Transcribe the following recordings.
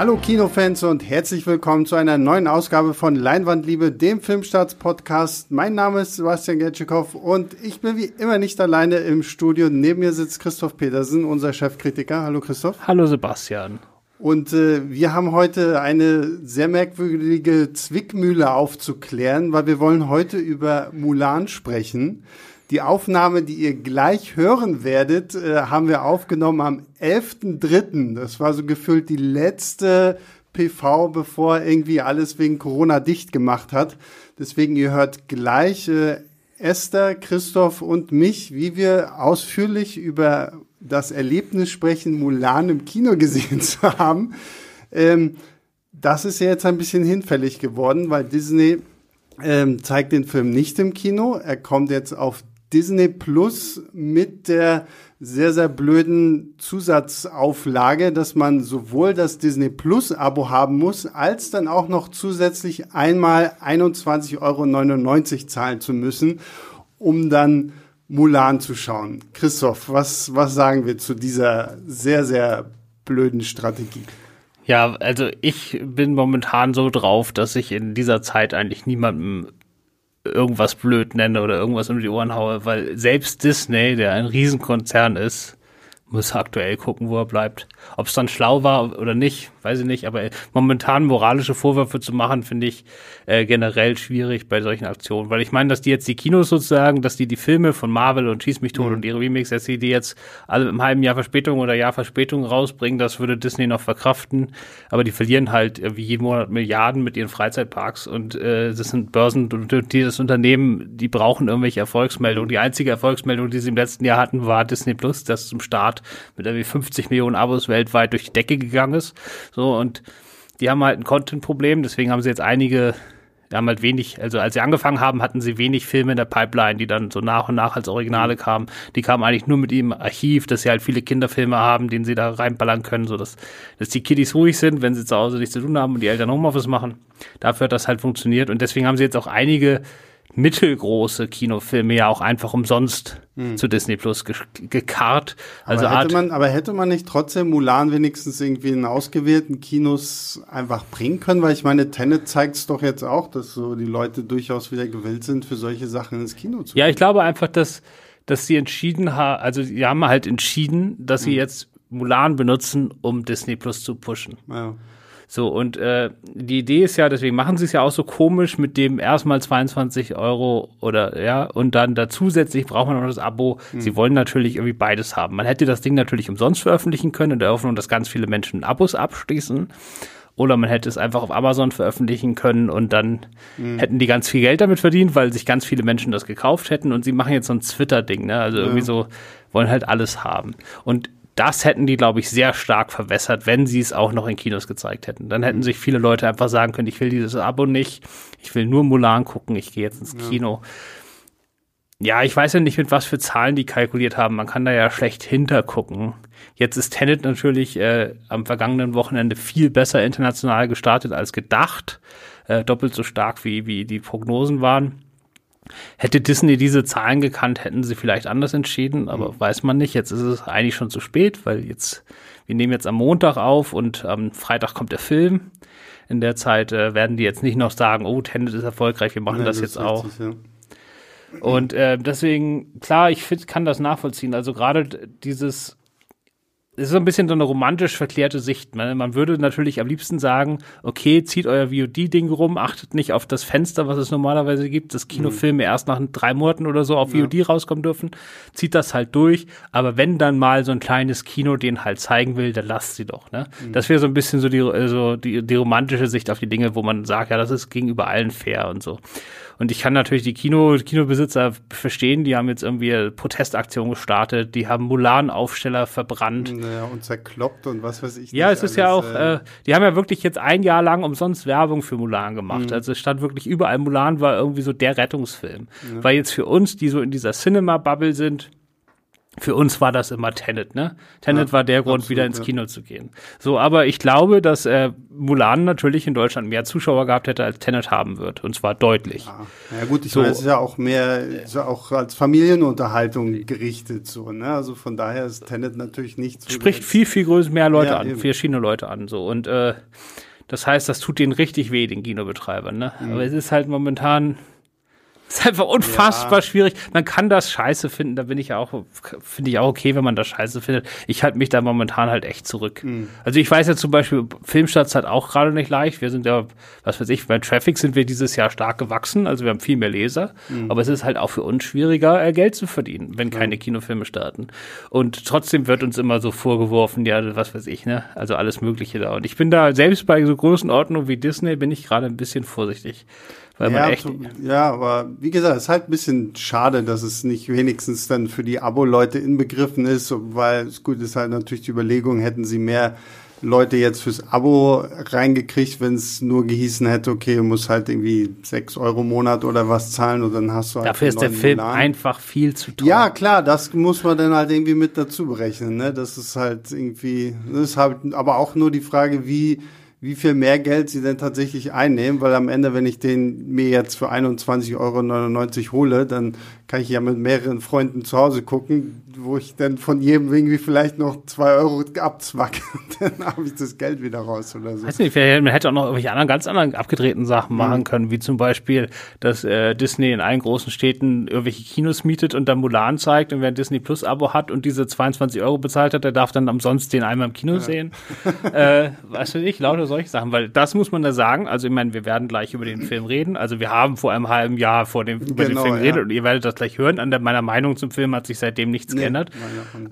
Hallo Kinofans und herzlich willkommen zu einer neuen Ausgabe von Leinwandliebe, dem Filmstarts-Podcast. Mein Name ist Sebastian Getschikow und ich bin wie immer nicht alleine im Studio. Neben mir sitzt Christoph Petersen, unser Chefkritiker. Hallo Christoph. Hallo Sebastian. Und äh, wir haben heute eine sehr merkwürdige Zwickmühle aufzuklären, weil wir wollen heute über Mulan sprechen. Die Aufnahme, die ihr gleich hören werdet, äh, haben wir aufgenommen am 11.3. Das war so gefühlt die letzte PV, bevor irgendwie alles wegen Corona dicht gemacht hat. Deswegen, ihr hört gleich äh, Esther, Christoph und mich, wie wir ausführlich über das Erlebnis sprechen, Mulan im Kino gesehen zu haben. Ähm, das ist ja jetzt ein bisschen hinfällig geworden, weil Disney ähm, zeigt den Film nicht im Kino. Er kommt jetzt auf Disney Plus mit der sehr, sehr blöden Zusatzauflage, dass man sowohl das Disney Plus Abo haben muss, als dann auch noch zusätzlich einmal 21,99 Euro zahlen zu müssen, um dann Mulan zu schauen. Christoph, was, was sagen wir zu dieser sehr, sehr blöden Strategie? Ja, also ich bin momentan so drauf, dass ich in dieser Zeit eigentlich niemandem irgendwas blöd nenne oder irgendwas um die Ohren haue, weil selbst Disney, der ein Riesenkonzern ist, muss aktuell gucken, wo er bleibt. Ob es dann schlau war oder nicht, weiß ich nicht. Aber momentan moralische Vorwürfe zu machen, finde ich äh, generell schwierig bei solchen Aktionen. Weil ich meine, dass die jetzt die Kinos sozusagen, dass die die Filme von Marvel und Schieß mich tot mhm. und ihre Remakes, dass sie die jetzt alle im halben Jahr Verspätung oder Jahr Verspätung rausbringen, das würde Disney noch verkraften. Aber die verlieren halt wie jeden Monat Milliarden mit ihren Freizeitparks und äh, das sind Börsen und dieses Unternehmen, die brauchen irgendwelche Erfolgsmeldungen. Die einzige Erfolgsmeldung, die sie im letzten Jahr hatten, war Disney Plus, das zum Start mit irgendwie 50 Millionen Abos weltweit durch die Decke gegangen ist. So, und die haben halt ein Content-Problem, deswegen haben sie jetzt einige, die haben halt wenig, also als sie angefangen haben, hatten sie wenig Filme in der Pipeline, die dann so nach und nach als Originale kamen. Die kamen eigentlich nur mit ihrem Archiv, dass sie halt viele Kinderfilme haben, den sie da reinballern können, so dass, dass die Kiddies ruhig sind, wenn sie zu Hause nichts zu tun haben und die Eltern Homeoffice machen. Dafür hat das halt funktioniert und deswegen haben sie jetzt auch einige mittelgroße Kinofilme ja auch einfach umsonst hm. zu Disney Plus ge gekarrt. Also aber hätte, man, aber hätte man nicht trotzdem Mulan wenigstens irgendwie in ausgewählten Kinos einfach bringen können? Weil ich meine, Tenet zeigt es doch jetzt auch, dass so die Leute durchaus wieder gewillt sind, für solche Sachen ins Kino zu gehen. Ja, ich glaube einfach, dass, dass sie entschieden haben, also sie haben halt entschieden, dass hm. sie jetzt Mulan benutzen, um Disney Plus zu pushen. Ja. So, und äh, die Idee ist ja, deswegen machen sie es ja auch so komisch mit dem erstmal 22 Euro oder ja, und dann da zusätzlich braucht man noch das Abo. Mhm. Sie wollen natürlich irgendwie beides haben. Man hätte das Ding natürlich umsonst veröffentlichen können in der Hoffnung, dass ganz viele Menschen Abos abschließen. Oder man hätte es einfach auf Amazon veröffentlichen können und dann mhm. hätten die ganz viel Geld damit verdient, weil sich ganz viele Menschen das gekauft hätten. Und sie machen jetzt so ein Twitter-Ding, ne? Also irgendwie so, wollen halt alles haben. Und das hätten die, glaube ich, sehr stark verwässert, wenn sie es auch noch in Kinos gezeigt hätten. Dann hätten sich viele Leute einfach sagen können, ich will dieses Abo nicht, ich will nur Mulan gucken, ich gehe jetzt ins Kino. Ja. ja, ich weiß ja nicht, mit was für Zahlen die kalkuliert haben. Man kann da ja schlecht hintergucken. Jetzt ist Tenet natürlich äh, am vergangenen Wochenende viel besser international gestartet als gedacht. Äh, doppelt so stark, wie, wie die Prognosen waren. Hätte Disney diese Zahlen gekannt, hätten sie vielleicht anders entschieden, aber mhm. weiß man nicht. Jetzt ist es eigentlich schon zu spät, weil jetzt, wir nehmen jetzt am Montag auf und am Freitag kommt der Film. In der Zeit äh, werden die jetzt nicht noch sagen, oh, Tenet ist erfolgreich, wir machen Nein, das, das jetzt auch. Richtig, ja. Und äh, deswegen, klar, ich find, kann das nachvollziehen. Also gerade dieses es ist so ein bisschen so eine romantisch verklärte Sicht. Man, man würde natürlich am liebsten sagen, okay, zieht euer VOD-Ding rum, achtet nicht auf das Fenster, was es normalerweise gibt, dass Kinofilme mhm. erst nach drei Monaten oder so auf ja. VOD rauskommen dürfen, zieht das halt durch. Aber wenn dann mal so ein kleines Kino den halt zeigen will, dann lasst sie doch. Ne? Mhm. Das wäre so ein bisschen so die, so die, die romantische Sicht auf die Dinge, wo man sagt, ja, das ist gegenüber allen fair und so. Und ich kann natürlich die Kino, Kinobesitzer verstehen, die haben jetzt irgendwie Protestaktionen gestartet, die haben Mulan-Aufsteller verbrannt. Naja, und zerkloppt und was weiß ich. Ja, es ist alles, ja auch, äh, äh, die haben ja wirklich jetzt ein Jahr lang umsonst Werbung für Mulan gemacht. Mhm. Also es stand wirklich überall, Mulan war irgendwie so der Rettungsfilm. Ja. Weil jetzt für uns, die so in dieser Cinema-Bubble sind, für uns war das immer Tenet, ne? Tenet ja, war der Grund, absolut, wieder ins Kino ja. zu gehen. So, aber ich glaube, dass äh, Mulan natürlich in Deutschland mehr Zuschauer gehabt hätte, als Tenet haben wird. Und zwar deutlich. Ja, ja gut, ich so, meine, es ist ja auch mehr, ist ja auch als Familienunterhaltung gerichtet, so, ne? Also von daher ist Tenet natürlich nicht so. Spricht viel, viel größer, mehr Leute an, eben. verschiedene Leute an, so. Und äh, das heißt, das tut denen richtig weh, den Kinobetreibern, ne? Mhm. Aber es ist halt momentan, ist einfach unfassbar ja. schwierig. Man kann das scheiße finden, da bin ich ja auch, finde ich auch okay, wenn man das scheiße findet. Ich halte mich da momentan halt echt zurück. Mhm. Also ich weiß ja zum Beispiel, Filmstarts hat auch gerade nicht leicht. Wir sind ja, was weiß ich, bei Traffic sind wir dieses Jahr stark gewachsen, also wir haben viel mehr Leser. Mhm. Aber es ist halt auch für uns schwieriger, äh, Geld zu verdienen, wenn keine mhm. Kinofilme starten. Und trotzdem wird uns immer so vorgeworfen, ja, was weiß ich, ne? Also alles Mögliche da. Und ich bin da, selbst bei so großen Ordnungen wie Disney, bin ich gerade ein bisschen vorsichtig. Weil ja, man echt ja, aber wie gesagt, es ist halt ein bisschen schade, dass es nicht wenigstens dann für die Abo-Leute inbegriffen ist, weil es gut ist halt natürlich die Überlegung, hätten sie mehr Leute jetzt fürs Abo reingekriegt, wenn es nur gehießen hätte, okay, du musst halt irgendwie sechs Euro im Monat oder was zahlen und dann hast du halt Dafür ist der Film Milan. einfach viel zu teuer. Ja, klar, das muss man dann halt irgendwie mit dazu berechnen, ne? Das ist halt irgendwie, das ist halt aber auch nur die Frage, wie wie viel mehr Geld sie denn tatsächlich einnehmen, weil am Ende, wenn ich den mir jetzt für 21,99 Euro hole, dann kann ich ja mit mehreren Freunden zu Hause gucken, wo ich dann von jedem irgendwie vielleicht noch zwei Euro abzwacke. dann habe ich das Geld wieder raus oder so. Weiß nicht, man hätte auch noch irgendwelche anderen, ganz anderen abgedrehten Sachen machen mhm. können, wie zum Beispiel, dass äh, Disney in allen großen Städten irgendwelche Kinos mietet und dann Mulan zeigt und wer ein Disney Plus Abo hat und diese 22 Euro bezahlt hat, der darf dann umsonst den einmal im Kino ja. sehen. äh, weißt du nicht, lauter solche Sachen, weil das muss man da sagen. Also ich meine, wir werden gleich über den Film reden. Also wir haben vor einem halben Jahr vor dem, über genau, den Film geredet ja. und ihr werdet das gleich hören. An der, meiner Meinung zum Film hat sich seitdem nichts nee, geändert.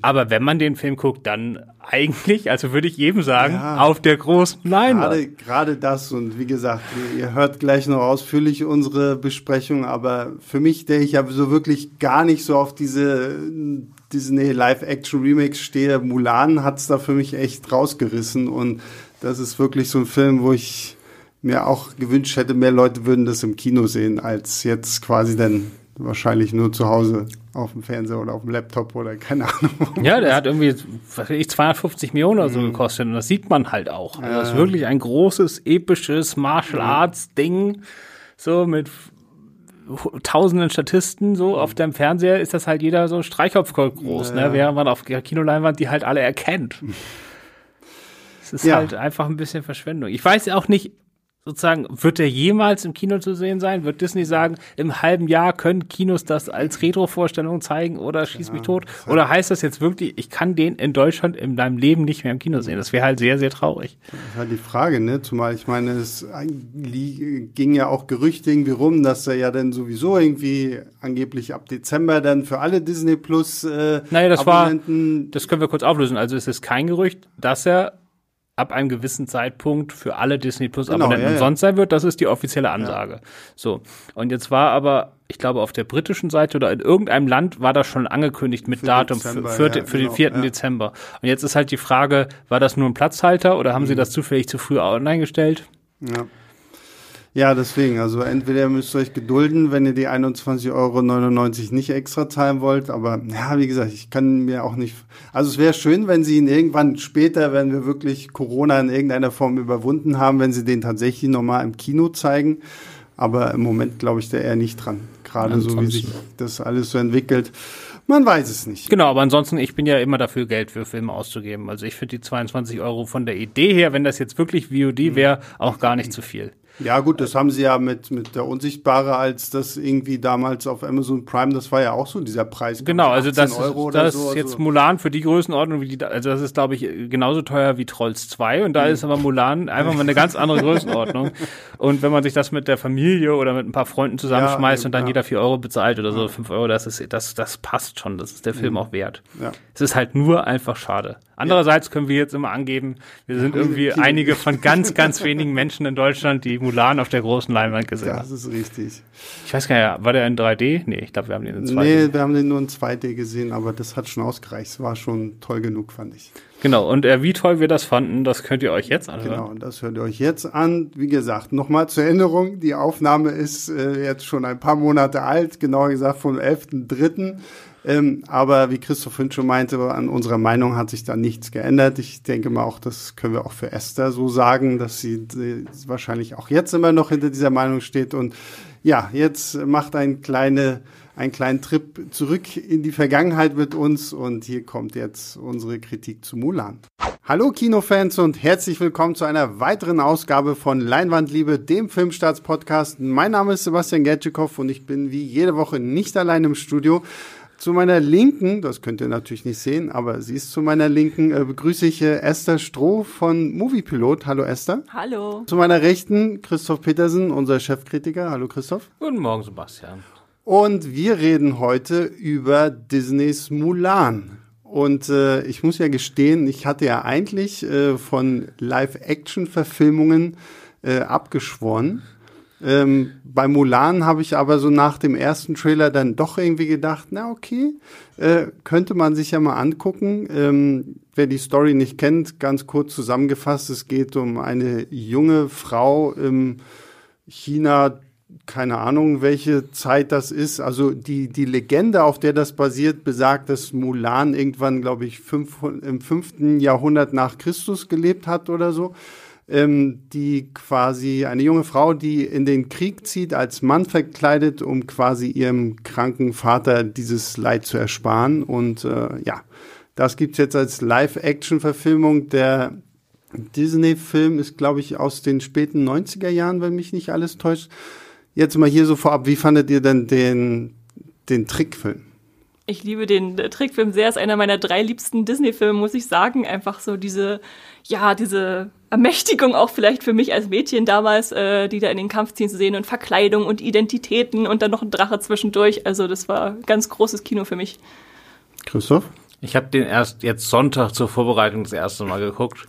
Aber wenn man den Film guckt, dann eigentlich, also würde ich jedem sagen, ja, auf der großen Leinwand. Gerade, das und wie gesagt, ihr hört gleich noch ausführlich unsere Besprechung, aber für mich, der ich ja so wirklich gar nicht so auf diese Disney Live-Action-Remakes stehe, Mulan hat's da für mich echt rausgerissen und das ist wirklich so ein Film, wo ich mir auch gewünscht hätte, mehr Leute würden das im Kino sehen, als jetzt quasi dann wahrscheinlich nur zu Hause auf dem Fernseher oder auf dem Laptop oder keine Ahnung. Ja, der hat irgendwie, was weiß ich, 250 Millionen oder so mhm. gekostet und das sieht man halt auch. Also das ist wirklich ein großes, episches Martial Arts Ding, so mit tausenden Statisten so auf dem Fernseher ist das halt jeder so Streichhopf groß, ja, ne? während man auf der Kinoleinwand die halt alle erkennt. Es ist ja. halt einfach ein bisschen Verschwendung. Ich weiß ja auch nicht, sozusagen, wird er jemals im Kino zu sehen sein? Wird Disney sagen, im halben Jahr können Kinos das als Retro-Vorstellung zeigen oder schieß ja, mich tot? Oder heißt das jetzt wirklich, ich kann den in Deutschland in meinem Leben nicht mehr im Kino sehen? Das wäre halt sehr, sehr traurig. Das ist halt die Frage, ne? Zumal ich meine, es ging ja auch Gerüchte irgendwie rum, dass er ja dann sowieso irgendwie angeblich ab Dezember dann für alle Disney Plus äh, Naja, das Abonnenten war, das können wir kurz auflösen. Also es ist kein Gerücht, dass er ab einem gewissen Zeitpunkt für alle Disney Plus genau, Abonnenten genau, ja, umsonst sein wird. Das ist die offizielle Ansage. Ja. So. Und jetzt war aber, ich glaube, auf der britischen Seite oder in irgendeinem Land war das schon angekündigt mit für Datum Dezember, für, für, ja, für genau, den 4. Dezember. Und jetzt ist halt die Frage, war das nur ein Platzhalter oder haben mhm. sie das zufällig zu früh online gestellt? Ja. Ja, deswegen, also entweder müsst ihr euch gedulden, wenn ihr die 21,99 Euro nicht extra zahlen wollt, aber ja, wie gesagt, ich kann mir auch nicht, also es wäre schön, wenn sie ihn irgendwann später, wenn wir wirklich Corona in irgendeiner Form überwunden haben, wenn sie den tatsächlich nochmal im Kino zeigen, aber im Moment glaube ich da eher nicht dran, gerade so wie sich das alles so entwickelt. Man weiß es nicht. Genau, aber ansonsten, ich bin ja immer dafür, Geld für Filme auszugeben. Also ich finde die 22 Euro von der Idee her, wenn das jetzt wirklich VOD wäre, auch gar nicht zu viel. Ja, gut, das haben sie ja mit, mit der Unsichtbare, als das irgendwie damals auf Amazon Prime, das war ja auch so dieser Preis. Genau, also das, Euro das so, ist jetzt also. Mulan für die Größenordnung, wie die, also das ist, glaube ich, genauso teuer wie Trolls 2 und da mhm. ist aber Mulan einfach mal eine ganz andere Größenordnung. und wenn man sich das mit der Familie oder mit ein paar Freunden zusammenschmeißt ja, und dann ja. jeder vier Euro bezahlt oder so, ja. fünf Euro, das ist, das, das passt schon, das ist der Film mhm. auch wert. Ja. Es ist halt nur einfach schade. Andererseits können wir jetzt immer angeben, wir sind irgendwie einige von ganz, ganz wenigen Menschen in Deutschland, die Mulan auf der großen Leinwand gesehen haben. Das ist richtig. Ich weiß gar nicht, war der in 3D? Nee, ich glaube, wir haben den in 2D. Nee, wir haben den nur in 2D gesehen, aber das hat schon ausgereicht. Es war schon toll genug, fand ich. Genau, und äh, wie toll wir das fanden, das könnt ihr euch jetzt anhören. Genau, und das hört ihr euch jetzt an. Wie gesagt, nochmal zur Erinnerung, die Aufnahme ist äh, jetzt schon ein paar Monate alt, genauer gesagt vom 11.3. Ähm, aber wie Christoph Fünn schon meinte, an unserer Meinung hat sich da nichts geändert. Ich denke mal auch, das können wir auch für Esther so sagen, dass sie wahrscheinlich auch jetzt immer noch hinter dieser Meinung steht. Und ja, jetzt macht ein kleine einen kleinen Trip zurück in die Vergangenheit mit uns und hier kommt jetzt unsere Kritik zu Mulan. Hallo Kinofans und herzlich willkommen zu einer weiteren Ausgabe von Leinwandliebe, dem Filmstarts-Podcast. Mein Name ist Sebastian Gertschikow und ich bin wie jede Woche nicht allein im Studio. Zu meiner Linken, das könnt ihr natürlich nicht sehen, aber sie ist zu meiner Linken, äh, begrüße ich äh, Esther Stroh von Moviepilot. Hallo Esther. Hallo. Zu meiner Rechten Christoph Petersen, unser Chefkritiker. Hallo Christoph. Guten Morgen Sebastian. Und wir reden heute über Disneys Mulan. Und äh, ich muss ja gestehen, ich hatte ja eigentlich äh, von Live-Action-Verfilmungen äh, abgeschworen. Ähm, bei Mulan habe ich aber so nach dem ersten Trailer dann doch irgendwie gedacht, na okay, äh, könnte man sich ja mal angucken. Ähm, wer die Story nicht kennt, ganz kurz zusammengefasst, es geht um eine junge Frau im China keine Ahnung, welche Zeit das ist. Also die, die Legende, auf der das basiert, besagt, dass Mulan irgendwann, glaube ich, fünf, im fünften Jahrhundert nach Christus gelebt hat oder so. Ähm, die quasi eine junge Frau, die in den Krieg zieht, als Mann verkleidet, um quasi ihrem kranken Vater dieses Leid zu ersparen. Und äh, ja, das gibt's jetzt als Live-Action-Verfilmung. Der Disney-Film ist, glaube ich, aus den späten 90er Jahren, wenn mich nicht alles täuscht. Jetzt mal hier so vorab, wie fandet ihr denn den, den Trickfilm? Ich liebe den Trickfilm sehr. Ist einer meiner drei liebsten Disney-Filme, muss ich sagen. Einfach so diese, ja, diese Ermächtigung auch vielleicht für mich als Mädchen damals, äh, die da in den Kampf ziehen zu sehen und Verkleidung und Identitäten und dann noch ein Drache zwischendurch. Also das war ganz großes Kino für mich. Christoph? Ich habe den erst jetzt Sonntag zur Vorbereitung das erste Mal geguckt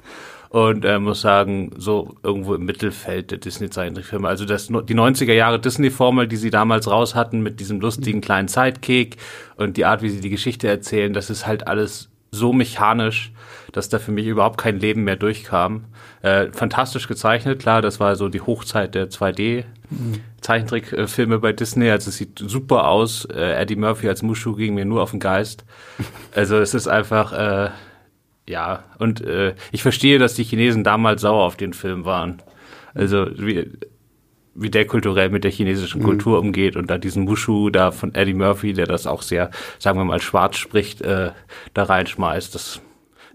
und äh, muss sagen, so irgendwo im Mittelfeld der Disney-Zeichentrickfilme. Also das, die 90er Jahre Disney-Formel, die sie damals raus hatten mit diesem lustigen kleinen Sidekick und die Art, wie sie die Geschichte erzählen, das ist halt alles so mechanisch, dass da für mich überhaupt kein Leben mehr durchkam. Äh, fantastisch gezeichnet, klar, das war so die Hochzeit der 2D. Zeichentrickfilme bei Disney, also es sieht super aus. Äh, Eddie Murphy als Mushu ging mir nur auf den Geist. Also es ist einfach, äh, ja, und äh, ich verstehe, dass die Chinesen damals sauer auf den Film waren. Also wie, wie der kulturell mit der chinesischen mhm. Kultur umgeht und da diesen Mushu da von Eddie Murphy, der das auch sehr, sagen wir mal, schwarz spricht, äh, da reinschmeißt. Das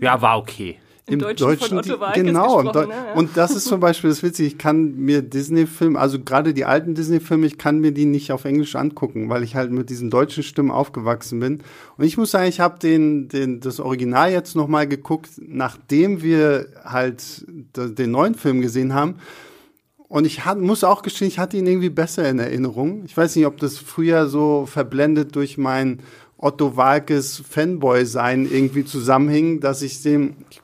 ja war okay. Im, Deutschen, Deutschen von Otto Walkes genau. Ne? Und das ist zum Beispiel das Witzige. Ich kann mir Disney-Filme, also gerade die alten Disney-Filme, ich kann mir die nicht auf Englisch angucken, weil ich halt mit diesen deutschen Stimmen aufgewachsen bin. Und ich muss sagen, ich habe den, den, das Original jetzt noch mal geguckt, nachdem wir halt den neuen Film gesehen haben. Und ich hat, muss auch gestehen, ich hatte ihn irgendwie besser in Erinnerung. Ich weiß nicht, ob das früher so verblendet durch mein Otto Walkes Fanboy-Sein irgendwie zusammenhing, dass ich dem, ich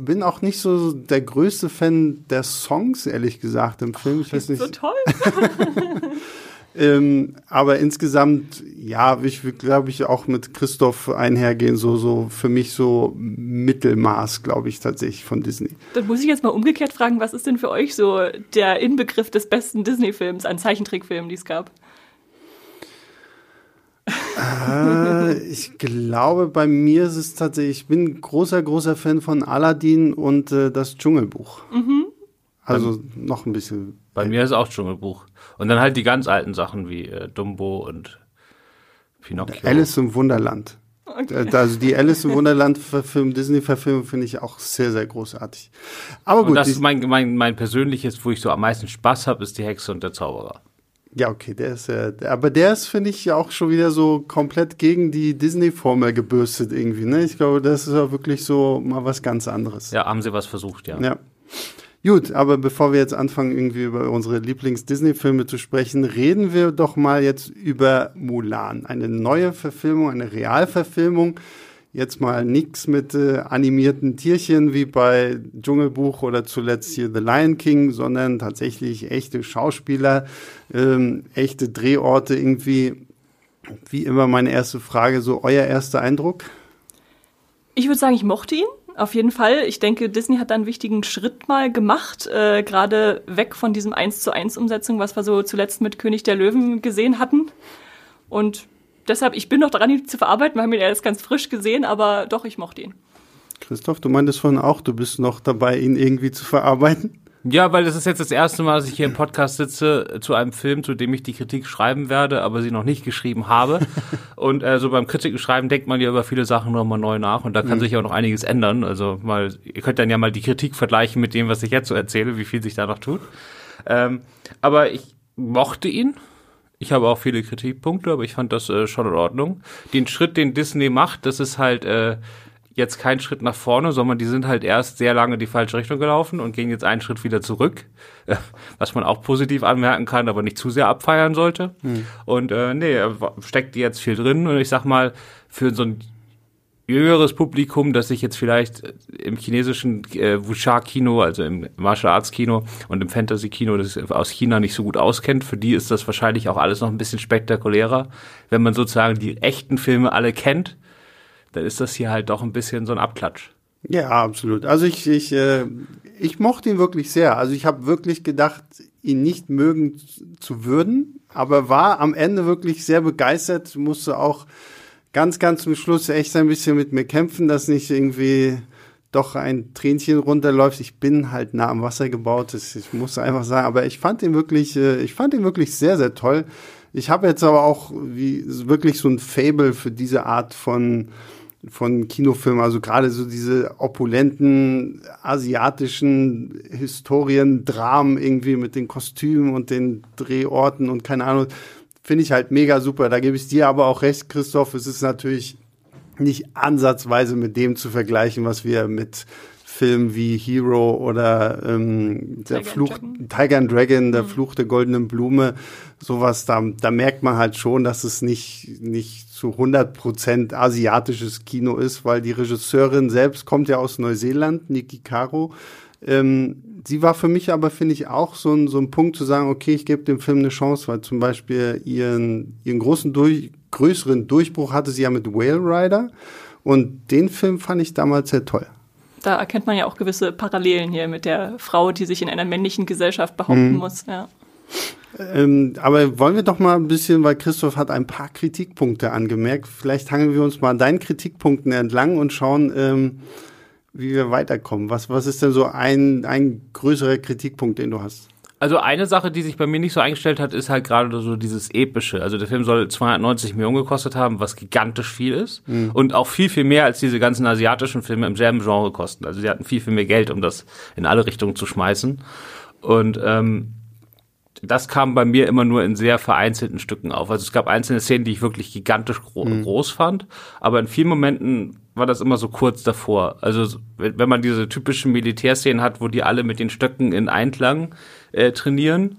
bin auch nicht so der größte Fan der Songs, ehrlich gesagt, im Film. Ich weiß nicht. So toll. ähm, aber insgesamt, ja, ich will, glaube ich, auch mit Christoph einhergehen, so, so für mich so Mittelmaß, glaube ich, tatsächlich von Disney. Dann muss ich jetzt mal umgekehrt fragen, was ist denn für euch so der Inbegriff des besten Disney-Films an Zeichentrickfilmen, die es gab? äh, ich glaube, bei mir ist es tatsächlich, ich bin großer, großer Fan von Aladdin und äh, das Dschungelbuch. Mhm. Also bei, noch ein bisschen. Bei mir ist auch Dschungelbuch. Und dann halt die ganz alten Sachen wie äh, Dumbo und Pinocchio. Alice im Wunderland. Okay. Also die Alice im Wunderland Verfilm, Disney-Verfilmung finde ich auch sehr, sehr großartig. Aber gut. Und das ist mein, mein, mein persönliches, wo ich so am meisten Spaß habe, ist die Hexe und der Zauberer. Ja, okay, der ist ja, aber der ist, finde ich, auch schon wieder so komplett gegen die Disney-Formel gebürstet irgendwie, ne? Ich glaube, das ist ja wirklich so mal was ganz anderes. Ja, haben sie was versucht, ja. Ja. Gut, aber bevor wir jetzt anfangen, irgendwie über unsere Lieblings-Disney-Filme zu sprechen, reden wir doch mal jetzt über Mulan. Eine neue Verfilmung, eine Realverfilmung jetzt mal nichts mit äh, animierten Tierchen wie bei Dschungelbuch oder zuletzt hier The Lion King, sondern tatsächlich echte Schauspieler, ähm, echte Drehorte irgendwie. Wie immer meine erste Frage, so euer erster Eindruck? Ich würde sagen, ich mochte ihn. Auf jeden Fall. Ich denke, Disney hat da einen wichtigen Schritt mal gemacht, äh, gerade weg von diesem 1 zu 1 Umsetzung, was wir so zuletzt mit König der Löwen gesehen hatten. Und deshalb, ich bin noch dran, ihn zu verarbeiten. Wir haben ihn erst ganz frisch gesehen, aber doch, ich mochte ihn. Christoph, du meintest vorhin auch, du bist noch dabei, ihn irgendwie zu verarbeiten. Ja, weil das ist jetzt das erste Mal, dass ich hier im Podcast sitze zu einem Film, zu dem ich die Kritik schreiben werde, aber sie noch nicht geschrieben habe. und äh, so beim Kritiken schreiben denkt man ja über viele Sachen nochmal neu nach und da kann mhm. sich auch noch einiges ändern. Also mal, ihr könnt dann ja mal die Kritik vergleichen mit dem, was ich jetzt so erzähle, wie viel sich da noch tut. Ähm, aber ich mochte ihn. Ich habe auch viele Kritikpunkte, aber ich fand das äh, schon in Ordnung. Den Schritt, den Disney macht, das ist halt äh, jetzt kein Schritt nach vorne, sondern die sind halt erst sehr lange die falsche Richtung gelaufen und gehen jetzt einen Schritt wieder zurück, was man auch positiv anmerken kann, aber nicht zu sehr abfeiern sollte. Hm. Und äh, nee, steckt jetzt viel drin und ich sag mal, für so ein jüngeres Publikum, das sich jetzt vielleicht im chinesischen äh, Wuxia-Kino, also im Martial Arts-Kino und im Fantasy-Kino aus China nicht so gut auskennt, für die ist das wahrscheinlich auch alles noch ein bisschen spektakulärer, wenn man sozusagen die echten Filme alle kennt dann ist das hier halt doch ein bisschen so ein Abklatsch. Ja, absolut. Also ich, ich, äh, ich mochte ihn wirklich sehr. Also ich habe wirklich gedacht, ihn nicht mögen zu würden, aber war am Ende wirklich sehr begeistert, musste auch ganz, ganz zum Schluss echt ein bisschen mit mir kämpfen, dass nicht irgendwie doch ein Tränchen runterläuft. Ich bin halt nah am Wasser gebaut, das, ich muss einfach sagen, aber ich fand ihn wirklich, äh, ich fand ihn wirklich sehr, sehr toll. Ich habe jetzt aber auch wie wirklich so ein Fable für diese Art von von Kinofilmen, also gerade so diese opulenten asiatischen Historien, Dramen irgendwie mit den Kostümen und den Drehorten und keine Ahnung, finde ich halt mega super. Da gebe ich dir aber auch recht, Christoph. Es ist natürlich nicht ansatzweise mit dem zu vergleichen, was wir mit Filmen wie Hero oder ähm, der Tiger Fluch, and Tiger and Dragon, der mhm. Fluch der goldenen Blume, sowas, da, da merkt man halt schon, dass es nicht, nicht zu 100 Prozent asiatisches Kino ist, weil die Regisseurin selbst kommt ja aus Neuseeland, Niki Caro. Ähm, sie war für mich aber, finde ich, auch so ein, so ein Punkt zu sagen, okay, ich gebe dem Film eine Chance, weil zum Beispiel ihren, ihren großen, durch, größeren Durchbruch hatte sie ja mit Whale Rider und den Film fand ich damals sehr toll. Da erkennt man ja auch gewisse Parallelen hier mit der Frau, die sich in einer männlichen Gesellschaft behaupten mhm. muss. Ja. Ähm, aber wollen wir doch mal ein bisschen, weil Christoph hat ein paar Kritikpunkte angemerkt. Vielleicht hangeln wir uns mal an deinen Kritikpunkten entlang und schauen, ähm, wie wir weiterkommen. Was, was ist denn so ein, ein größerer Kritikpunkt, den du hast? Also eine Sache, die sich bei mir nicht so eingestellt hat, ist halt gerade so dieses epische. Also der Film soll 290 Millionen gekostet haben, was gigantisch viel ist mhm. und auch viel viel mehr als diese ganzen asiatischen Filme im selben Genre kosten. Also sie hatten viel viel mehr Geld, um das in alle Richtungen zu schmeißen. Und ähm, das kam bei mir immer nur in sehr vereinzelten Stücken auf. Also es gab einzelne Szenen, die ich wirklich gigantisch gro mhm. groß fand, aber in vielen Momenten war das immer so kurz davor. Also wenn man diese typischen Militärszenen hat, wo die alle mit den Stöcken in Einklang äh, trainieren,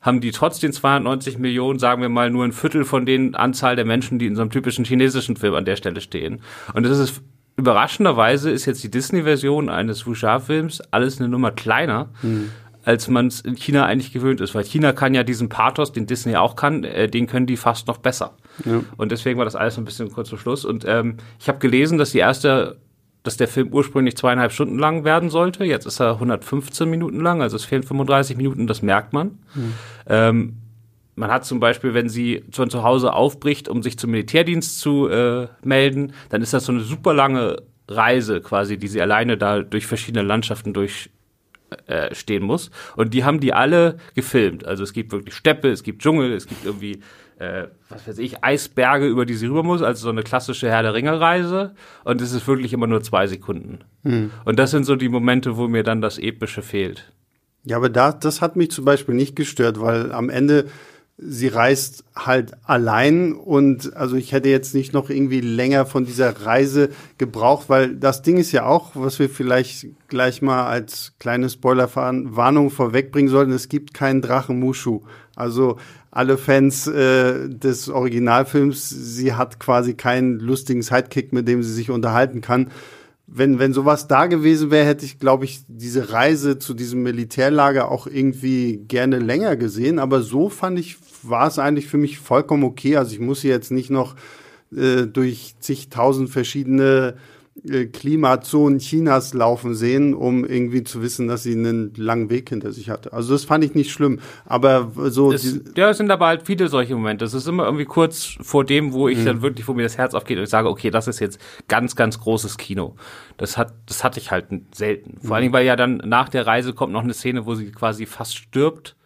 haben die trotz den 290 Millionen, sagen wir mal, nur ein Viertel von den Anzahl der Menschen, die in so einem typischen chinesischen Film an der Stelle stehen. Und das ist überraschenderweise ist jetzt die Disney-Version eines Wuxia-Films alles eine Nummer kleiner. Mhm als man es in China eigentlich gewöhnt ist. Weil China kann ja diesen Pathos, den Disney auch kann, äh, den können die fast noch besser. Ja. Und deswegen war das alles ein bisschen kurz vor Schluss. Und ähm, ich habe gelesen, dass die erste, dass der Film ursprünglich zweieinhalb Stunden lang werden sollte. Jetzt ist er 115 Minuten lang, also es fehlen 35 Minuten, das merkt man. Mhm. Ähm, man hat zum Beispiel, wenn sie von zu Hause aufbricht, um sich zum Militärdienst zu äh, melden, dann ist das so eine super lange Reise quasi, die sie alleine da durch verschiedene Landschaften durch äh, stehen muss. Und die haben die alle gefilmt. Also es gibt wirklich Steppe, es gibt Dschungel, es gibt irgendwie, äh, was weiß ich, Eisberge, über die sie rüber muss, also so eine klassische Herr der Ringe-Reise. Und es ist wirklich immer nur zwei Sekunden. Hm. Und das sind so die Momente, wo mir dann das Epische fehlt. Ja, aber da, das hat mich zum Beispiel nicht gestört, weil am Ende sie reist halt allein und also ich hätte jetzt nicht noch irgendwie länger von dieser Reise gebraucht, weil das Ding ist ja auch, was wir vielleicht gleich mal als kleine Spoilerwarnung vorwegbringen sollten, es gibt keinen Drachen Mushu. Also alle Fans äh, des Originalfilms, sie hat quasi keinen lustigen Sidekick, mit dem sie sich unterhalten kann wenn, wenn sowas da gewesen wäre, hätte ich, glaube ich, diese Reise zu diesem Militärlager auch irgendwie gerne länger gesehen. Aber so fand ich, war es eigentlich für mich vollkommen okay. Also ich muss jetzt nicht noch äh, durch zigtausend verschiedene Klimazonen Chinas laufen sehen, um irgendwie zu wissen, dass sie einen langen Weg hinter sich hatte. Also das fand ich nicht schlimm. Aber so. Es, ja, es sind aber halt viele solche Momente. Es ist immer irgendwie kurz vor dem, wo ich mhm. dann wirklich, wo mir das Herz aufgeht und ich sage, okay, das ist jetzt ganz, ganz großes Kino. Das hat, das hatte ich halt selten. Vor mhm. allen Dingen, weil ja dann nach der Reise kommt noch eine Szene, wo sie quasi fast stirbt.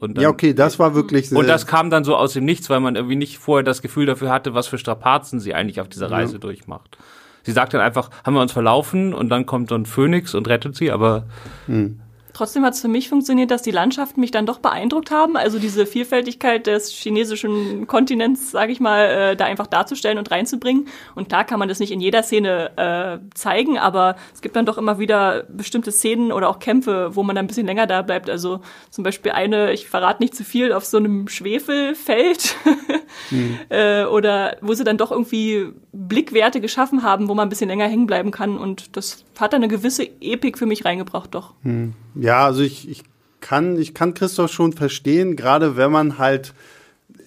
Dann, ja, okay, das war wirklich. Und das kam dann so aus dem Nichts, weil man irgendwie nicht vorher das Gefühl dafür hatte, was für Strapazen sie eigentlich auf dieser Reise ja. durchmacht. Sie sagt dann einfach, haben wir uns verlaufen und dann kommt so ein Phönix und rettet sie, aber hm. Trotzdem hat es für mich funktioniert, dass die Landschaften mich dann doch beeindruckt haben. Also diese Vielfältigkeit des chinesischen Kontinents, sage ich mal, äh, da einfach darzustellen und reinzubringen. Und klar kann man das nicht in jeder Szene äh, zeigen, aber es gibt dann doch immer wieder bestimmte Szenen oder auch Kämpfe, wo man dann ein bisschen länger da bleibt. Also zum Beispiel eine, ich verrate nicht zu viel, auf so einem Schwefelfeld mhm. äh, oder wo sie dann doch irgendwie Blickwerte geschaffen haben, wo man ein bisschen länger hängen bleiben kann. Und das hat dann eine gewisse Epik für mich reingebracht, doch. Mhm. Ja, also ich, ich kann, ich kann Christoph schon verstehen, gerade wenn man halt,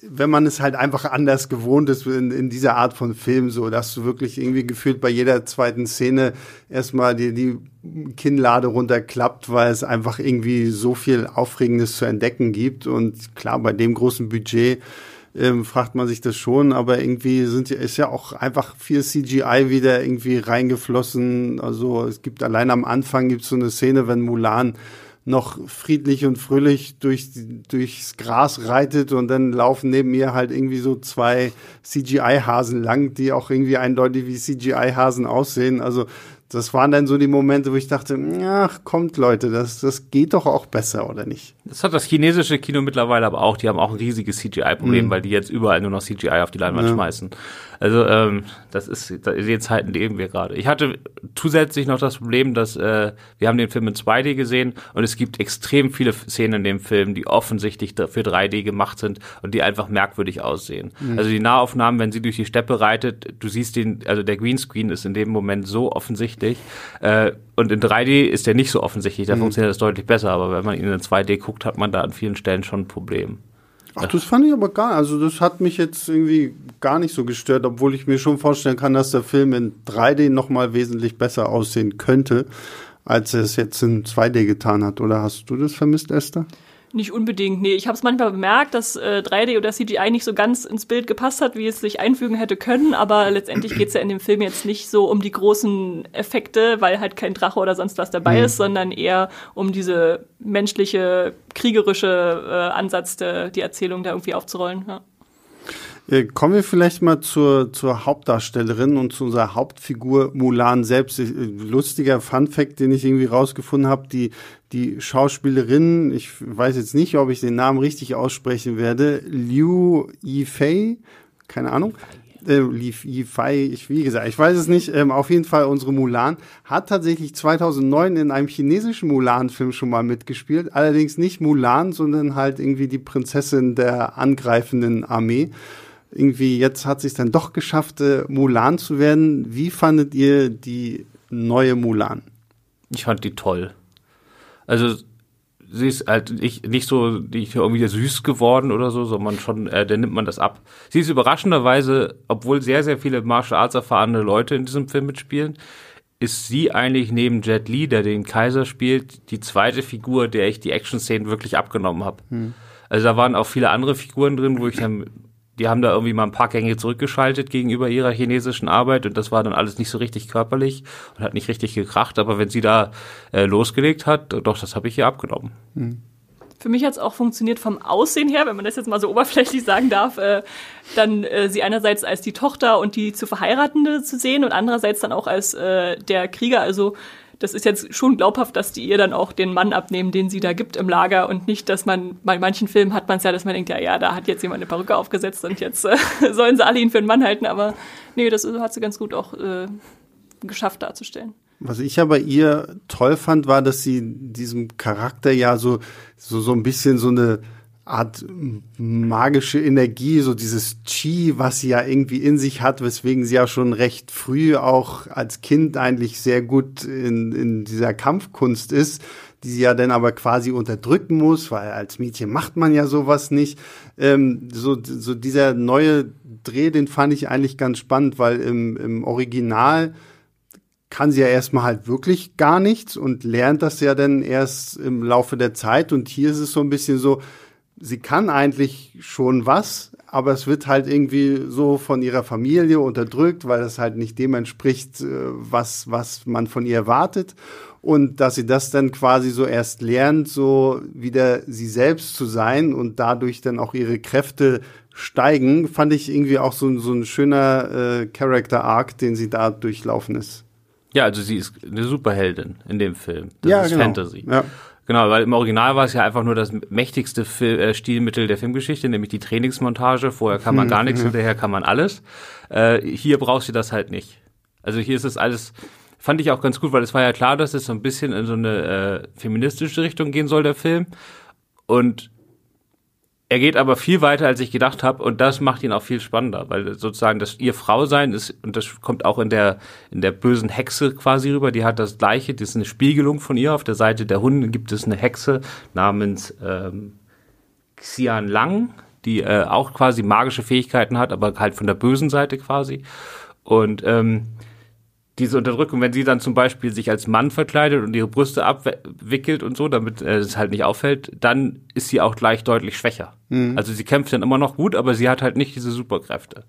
wenn man es halt einfach anders gewohnt ist in, in dieser Art von Film, so dass du wirklich irgendwie gefühlt bei jeder zweiten Szene erstmal die, die Kinnlade runterklappt, weil es einfach irgendwie so viel Aufregendes zu entdecken gibt. Und klar, bei dem großen Budget ähm, fragt man sich das schon, aber irgendwie sind ist ja auch einfach viel CGI wieder irgendwie reingeflossen. Also es gibt allein am Anfang gibt so eine Szene, wenn Mulan noch friedlich und fröhlich durch, durchs Gras reitet und dann laufen neben ihr halt irgendwie so zwei CGI-Hasen lang, die auch irgendwie eindeutig wie CGI-Hasen aussehen. Also das waren dann so die Momente, wo ich dachte, ach, kommt Leute, das, das geht doch auch besser, oder nicht? Das hat das chinesische Kino mittlerweile aber auch. Die haben auch ein riesiges CGI-Problem, mhm. weil die jetzt überall nur noch CGI auf die Leinwand ja. schmeißen. Also ähm, das ist, in den Zeiten leben wir gerade. Ich hatte zusätzlich noch das Problem, dass äh, wir haben den Film in 2D gesehen und es gibt extrem viele Szenen in dem Film, die offensichtlich für 3D gemacht sind und die einfach merkwürdig aussehen. Mhm. Also die Nahaufnahmen, wenn sie durch die Steppe reitet, du siehst den, also der Greenscreen ist in dem Moment so offensichtlich. Äh, und in 3D ist der nicht so offensichtlich, da mhm. funktioniert das deutlich besser, aber wenn man ihn in 2D guckt, hat man da an vielen Stellen schon ein Problem. Ach, das fand ich aber gar, also das hat mich jetzt irgendwie gar nicht so gestört, obwohl ich mir schon vorstellen kann, dass der Film in 3D noch mal wesentlich besser aussehen könnte, als er es jetzt in 2D getan hat. Oder hast du das vermisst, Esther? Nicht unbedingt, nee. Ich habe es manchmal bemerkt, dass äh, 3D oder CGI nicht so ganz ins Bild gepasst hat, wie es sich einfügen hätte können, aber letztendlich geht es ja in dem Film jetzt nicht so um die großen Effekte, weil halt kein Drache oder sonst was dabei mhm. ist, sondern eher um diese menschliche, kriegerische äh, Ansatz, de, die Erzählung da irgendwie aufzurollen. Ja. Äh, kommen wir vielleicht mal zur, zur Hauptdarstellerin und zu unserer Hauptfigur Mulan selbst. Äh, lustiger Funfact, den ich irgendwie rausgefunden habe, die, die Schauspielerin, ich weiß jetzt nicht, ob ich den Namen richtig aussprechen werde, Liu Yifei, keine Ahnung, äh, Yifei, ich, wie gesagt, ich weiß es nicht, ähm, auf jeden Fall unsere Mulan, hat tatsächlich 2009 in einem chinesischen Mulan-Film schon mal mitgespielt, allerdings nicht Mulan, sondern halt irgendwie die Prinzessin der angreifenden Armee irgendwie jetzt hat sich dann doch geschafft, äh, Mulan zu werden. Wie fandet ihr die neue Mulan? Ich fand die toll. Also sie ist halt nicht, nicht so nicht irgendwie süß geworden oder so, sondern schon, äh, dann nimmt man das ab. Sie ist überraschenderweise, obwohl sehr, sehr viele Martial Arts erfahrene Leute in diesem Film mitspielen, ist sie eigentlich neben Jet Li, der den Kaiser spielt, die zweite Figur, der ich die Action-Szenen wirklich abgenommen habe. Hm. Also da waren auch viele andere Figuren drin, wo ich dann die haben da irgendwie mal ein paar Gänge zurückgeschaltet gegenüber ihrer chinesischen Arbeit und das war dann alles nicht so richtig körperlich und hat nicht richtig gekracht. Aber wenn sie da äh, losgelegt hat, doch, das habe ich ihr abgenommen. Mhm. Für mich hat es auch funktioniert vom Aussehen her, wenn man das jetzt mal so oberflächlich sagen darf, äh, dann äh, sie einerseits als die Tochter und die zu Verheiratende zu sehen und andererseits dann auch als äh, der Krieger. Also das ist jetzt schon glaubhaft, dass die ihr dann auch den Mann abnehmen, den sie da gibt im Lager und nicht, dass man, bei manchen Filmen hat man es ja, dass man denkt, ja, ja, da hat jetzt jemand eine Perücke aufgesetzt und jetzt äh, sollen sie alle ihn für einen Mann halten, aber nee, das hat sie ganz gut auch äh, geschafft darzustellen. Was ich aber ihr toll fand, war, dass sie diesem Charakter ja so, so, so ein bisschen so eine, Art magische Energie, so dieses Chi, was sie ja irgendwie in sich hat, weswegen sie ja schon recht früh auch als Kind eigentlich sehr gut in, in dieser Kampfkunst ist, die sie ja dann aber quasi unterdrücken muss, weil als Mädchen macht man ja sowas nicht. Ähm, so, so dieser neue Dreh, den fand ich eigentlich ganz spannend, weil im, im Original kann sie ja erstmal halt wirklich gar nichts und lernt das ja dann erst im Laufe der Zeit. Und hier ist es so ein bisschen so, sie kann eigentlich schon was, aber es wird halt irgendwie so von ihrer Familie unterdrückt, weil das halt nicht dem entspricht, äh, was, was man von ihr erwartet. Und dass sie das dann quasi so erst lernt, so wieder sie selbst zu sein und dadurch dann auch ihre Kräfte steigen, fand ich irgendwie auch so, so ein schöner äh, Character-Arc, den sie da durchlaufen ist. Ja, also sie ist eine Superheldin in dem Film. Das ja, ist genau. Fantasy. Ja. Genau, weil im Original war es ja einfach nur das mächtigste Fil äh, Stilmittel der Filmgeschichte, nämlich die Trainingsmontage. Vorher kann man hm, gar nichts, hinterher kann man alles. Äh, hier brauchst du das halt nicht. Also hier ist es alles, fand ich auch ganz gut, weil es war ja klar, dass es so ein bisschen in so eine äh, feministische Richtung gehen soll, der Film. Und er geht aber viel weiter, als ich gedacht habe, und das macht ihn auch viel spannender, weil sozusagen das ihr Frau sein ist, und das kommt auch in der in der bösen Hexe quasi rüber. Die hat das gleiche, das ist eine Spiegelung von ihr. Auf der Seite der Hunde gibt es eine Hexe namens ähm, Xian Lang, die äh, auch quasi magische Fähigkeiten hat, aber halt von der bösen Seite quasi. Und ähm, diese Unterdrückung, wenn sie dann zum Beispiel sich als Mann verkleidet und ihre Brüste abwickelt und so, damit äh, es halt nicht auffällt, dann ist sie auch gleich deutlich schwächer. Mhm. Also sie kämpft dann immer noch gut, aber sie hat halt nicht diese Superkräfte.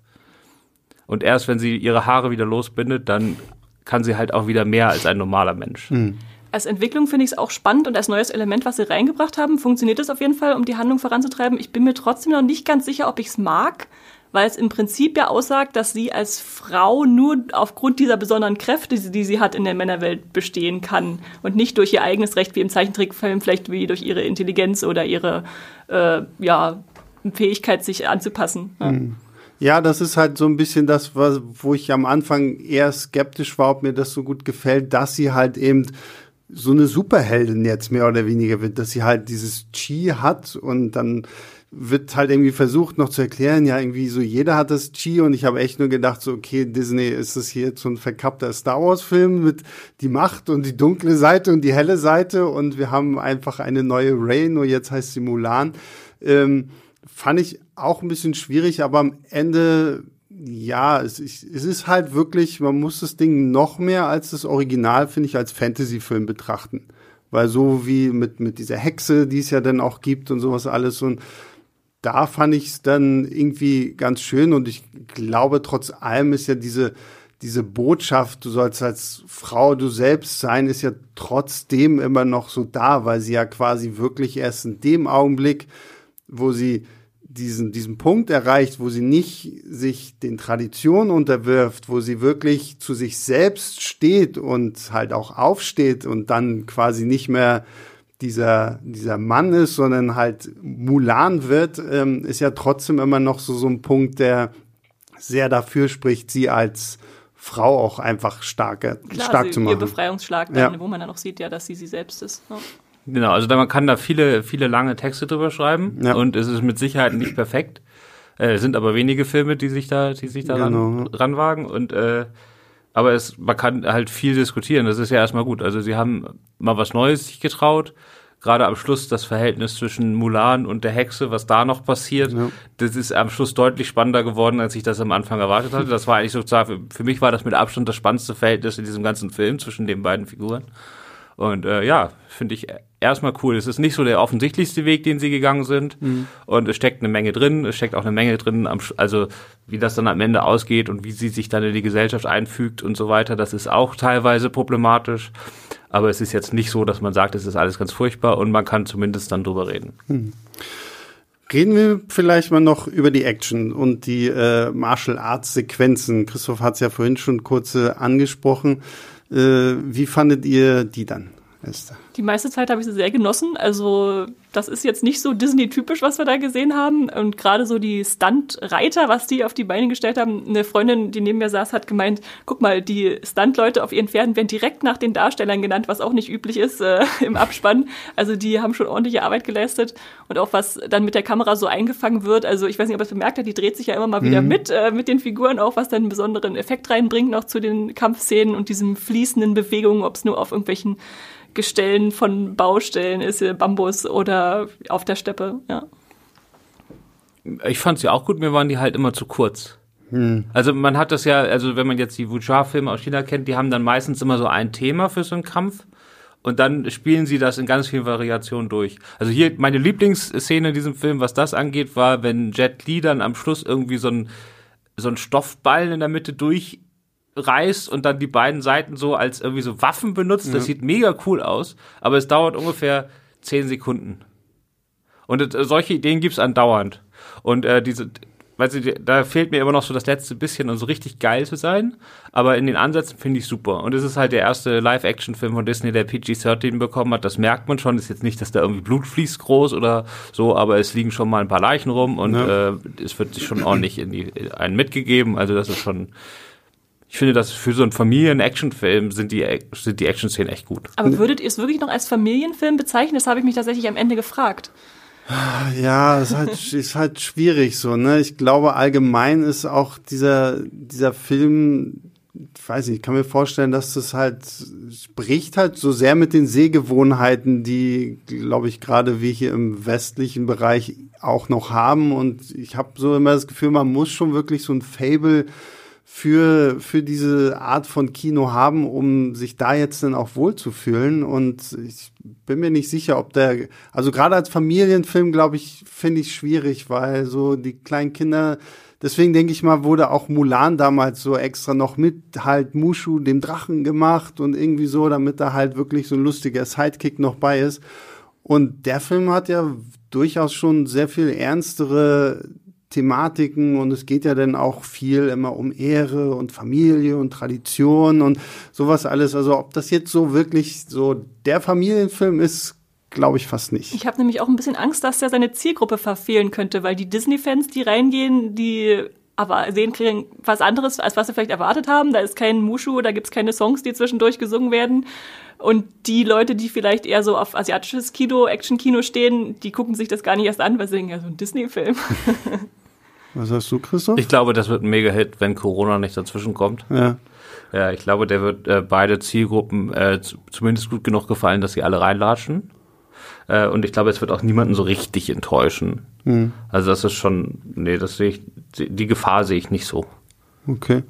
Und erst wenn sie ihre Haare wieder losbindet, dann kann sie halt auch wieder mehr als ein normaler Mensch. Mhm. Als Entwicklung finde ich es auch spannend und als neues Element, was sie reingebracht haben, funktioniert es auf jeden Fall, um die Handlung voranzutreiben. Ich bin mir trotzdem noch nicht ganz sicher, ob ich es mag, weil es im Prinzip ja aussagt, dass sie als Frau nur aufgrund dieser besonderen Kräfte, die sie hat in der Männerwelt, bestehen kann und nicht durch ihr eigenes Recht wie im Zeichentrickfilm, vielleicht wie durch ihre Intelligenz oder ihre äh, ja, Fähigkeit, sich anzupassen. Ja. Mhm. Ja, das ist halt so ein bisschen das, wo ich am Anfang eher skeptisch war, ob mir das so gut gefällt, dass sie halt eben so eine Superheldin jetzt mehr oder weniger wird, dass sie halt dieses Chi hat und dann wird halt irgendwie versucht noch zu erklären, ja, irgendwie so jeder hat das Chi und ich habe echt nur gedacht, so, okay, Disney, ist das hier jetzt so ein verkappter Star Wars-Film mit die Macht und die dunkle Seite und die helle Seite und wir haben einfach eine neue Ray, nur jetzt heißt sie Mulan. Ähm, fand ich auch ein bisschen schwierig, aber am Ende, ja, es, es ist halt wirklich, man muss das Ding noch mehr als das Original, finde ich, als Fantasy-Film betrachten. Weil so wie mit, mit dieser Hexe, die es ja dann auch gibt und sowas alles und da fand ich es dann irgendwie ganz schön und ich glaube, trotz allem ist ja diese, diese Botschaft, du sollst als Frau du selbst sein, ist ja trotzdem immer noch so da, weil sie ja quasi wirklich erst in dem Augenblick, wo sie diesen, diesen Punkt erreicht, wo sie nicht sich den Traditionen unterwirft, wo sie wirklich zu sich selbst steht und halt auch aufsteht und dann quasi nicht mehr dieser, dieser Mann ist, sondern halt Mulan wird, ähm, ist ja trotzdem immer noch so, so ein Punkt, der sehr dafür spricht, sie als Frau auch einfach starker, Klar, stark also zu machen. Ihr Befreiungsschlag, dann, ja. wo man dann auch sieht, ja, dass sie sie selbst ist. Ja. Genau, also da, man kann da viele, viele lange Texte drüber schreiben ja. und es ist mit Sicherheit nicht perfekt. Äh, es sind aber wenige Filme, die sich da, die sich da genau. ran, ranwagen und äh, aber es, man kann halt viel diskutieren. Das ist ja erstmal gut. Also sie haben mal was Neues sich getraut. Gerade am Schluss das Verhältnis zwischen Mulan und der Hexe, was da noch passiert, ja. das ist am Schluss deutlich spannender geworden, als ich das am Anfang erwartet hatte. Das war eigentlich sozusagen, für mich war das mit Abstand das spannendste Verhältnis in diesem ganzen Film zwischen den beiden Figuren. Und äh, ja, finde ich erstmal cool. Es ist nicht so der offensichtlichste Weg, den sie gegangen sind. Mhm. Und es steckt eine Menge drin. Es steckt auch eine Menge drin, am, also wie das dann am Ende ausgeht und wie sie sich dann in die Gesellschaft einfügt und so weiter. Das ist auch teilweise problematisch. Aber es ist jetzt nicht so, dass man sagt, es ist alles ganz furchtbar und man kann zumindest dann drüber reden. Mhm. Reden wir vielleicht mal noch über die Action und die äh, Martial Arts Sequenzen. Christoph hat es ja vorhin schon kurz äh, angesprochen. Äh, wie fandet ihr die dann, Esther? Die meiste Zeit habe ich sie sehr genossen. Also das ist jetzt nicht so Disney-typisch, was wir da gesehen haben. Und gerade so die Stunt-Reiter, was die auf die Beine gestellt haben. Eine Freundin, die neben mir saß, hat gemeint, guck mal, die Stunt-Leute auf ihren Pferden werden direkt nach den Darstellern genannt, was auch nicht üblich ist äh, im Abspann. Also die haben schon ordentliche Arbeit geleistet. Und auch was dann mit der Kamera so eingefangen wird. Also ich weiß nicht, ob ihr es bemerkt habt, die dreht sich ja immer mal wieder mhm. mit, äh, mit den Figuren, auch was dann einen besonderen Effekt reinbringt noch zu den Kampfszenen und diesem fließenden Bewegungen, ob es nur auf irgendwelchen Gestellen von Baustellen ist, Bambus oder auf der Steppe, ja. Ich fand sie auch gut, mir waren die halt immer zu kurz. Hm. Also man hat das ja, also wenn man jetzt die Wuxia-Filme aus China kennt, die haben dann meistens immer so ein Thema für so einen Kampf und dann spielen sie das in ganz vielen Variationen durch. Also hier meine Lieblingsszene in diesem Film, was das angeht, war, wenn Jet Li dann am Schluss irgendwie so ein so ein Stoffball in der Mitte durchreißt und dann die beiden Seiten so als irgendwie so Waffen benutzt. Das ja. sieht mega cool aus, aber es dauert ungefähr zehn Sekunden. Und äh, solche Ideen gibt's andauernd. Und äh, diese, weißt du, da fehlt mir immer noch so das letzte bisschen, um so richtig geil zu sein. Aber in den Ansätzen finde ich super. Und es ist halt der erste Live-Action-Film von Disney, der PG-13 bekommen hat. Das merkt man schon. Ist jetzt nicht, dass da irgendwie Blut fließt groß oder so, aber es liegen schon mal ein paar Leichen rum und ja. äh, es wird sich schon ordentlich in die einen mitgegeben. Also das ist schon. Ich finde, dass für so einen Familien-Action-Film sind die, sind die Action-Szenen echt gut. Aber würdet ihr es wirklich noch als Familienfilm bezeichnen? Das habe ich mich tatsächlich am Ende gefragt. Ja, ist halt, ist halt schwierig so, ne? Ich glaube, allgemein ist auch dieser, dieser Film, ich weiß nicht, ich kann mir vorstellen, dass das halt spricht halt so sehr mit den Sehgewohnheiten, die, glaube ich, gerade wir hier im westlichen Bereich auch noch haben. Und ich habe so immer das Gefühl, man muss schon wirklich so ein Fable für, für diese Art von Kino haben, um sich da jetzt dann auch wohlzufühlen. Und ich bin mir nicht sicher, ob der, also gerade als Familienfilm, glaube ich, finde ich schwierig, weil so die kleinen Kinder, deswegen denke ich mal, wurde auch Mulan damals so extra noch mit halt Mushu, dem Drachen gemacht und irgendwie so, damit da halt wirklich so ein lustiger Sidekick noch bei ist. Und der Film hat ja durchaus schon sehr viel ernstere Thematiken und es geht ja dann auch viel immer um Ehre und Familie und Tradition und sowas alles. Also ob das jetzt so wirklich so der Familienfilm ist, glaube ich fast nicht. Ich habe nämlich auch ein bisschen Angst, dass er seine Zielgruppe verfehlen könnte, weil die Disney-Fans, die reingehen, die aber sehen kriegen was anderes, als was sie vielleicht erwartet haben. Da ist kein Mushu, da gibt's keine Songs, die zwischendurch gesungen werden. Und die Leute, die vielleicht eher so auf asiatisches Kino, Action-Kino stehen, die gucken sich das gar nicht erst an, weil sie denken, ja, so ein Disney-Film. Was hast du, Christoph? Ich glaube, das wird ein Mega-Hit, wenn Corona nicht dazwischen kommt. Ja. Ja, ich glaube, der wird äh, beide Zielgruppen äh, zumindest gut genug gefallen, dass sie alle reinlatschen. Äh, und ich glaube, es wird auch niemanden so richtig enttäuschen. Mhm. Also das ist schon, nee, das sehe ich, die Gefahr sehe ich nicht so. Okay.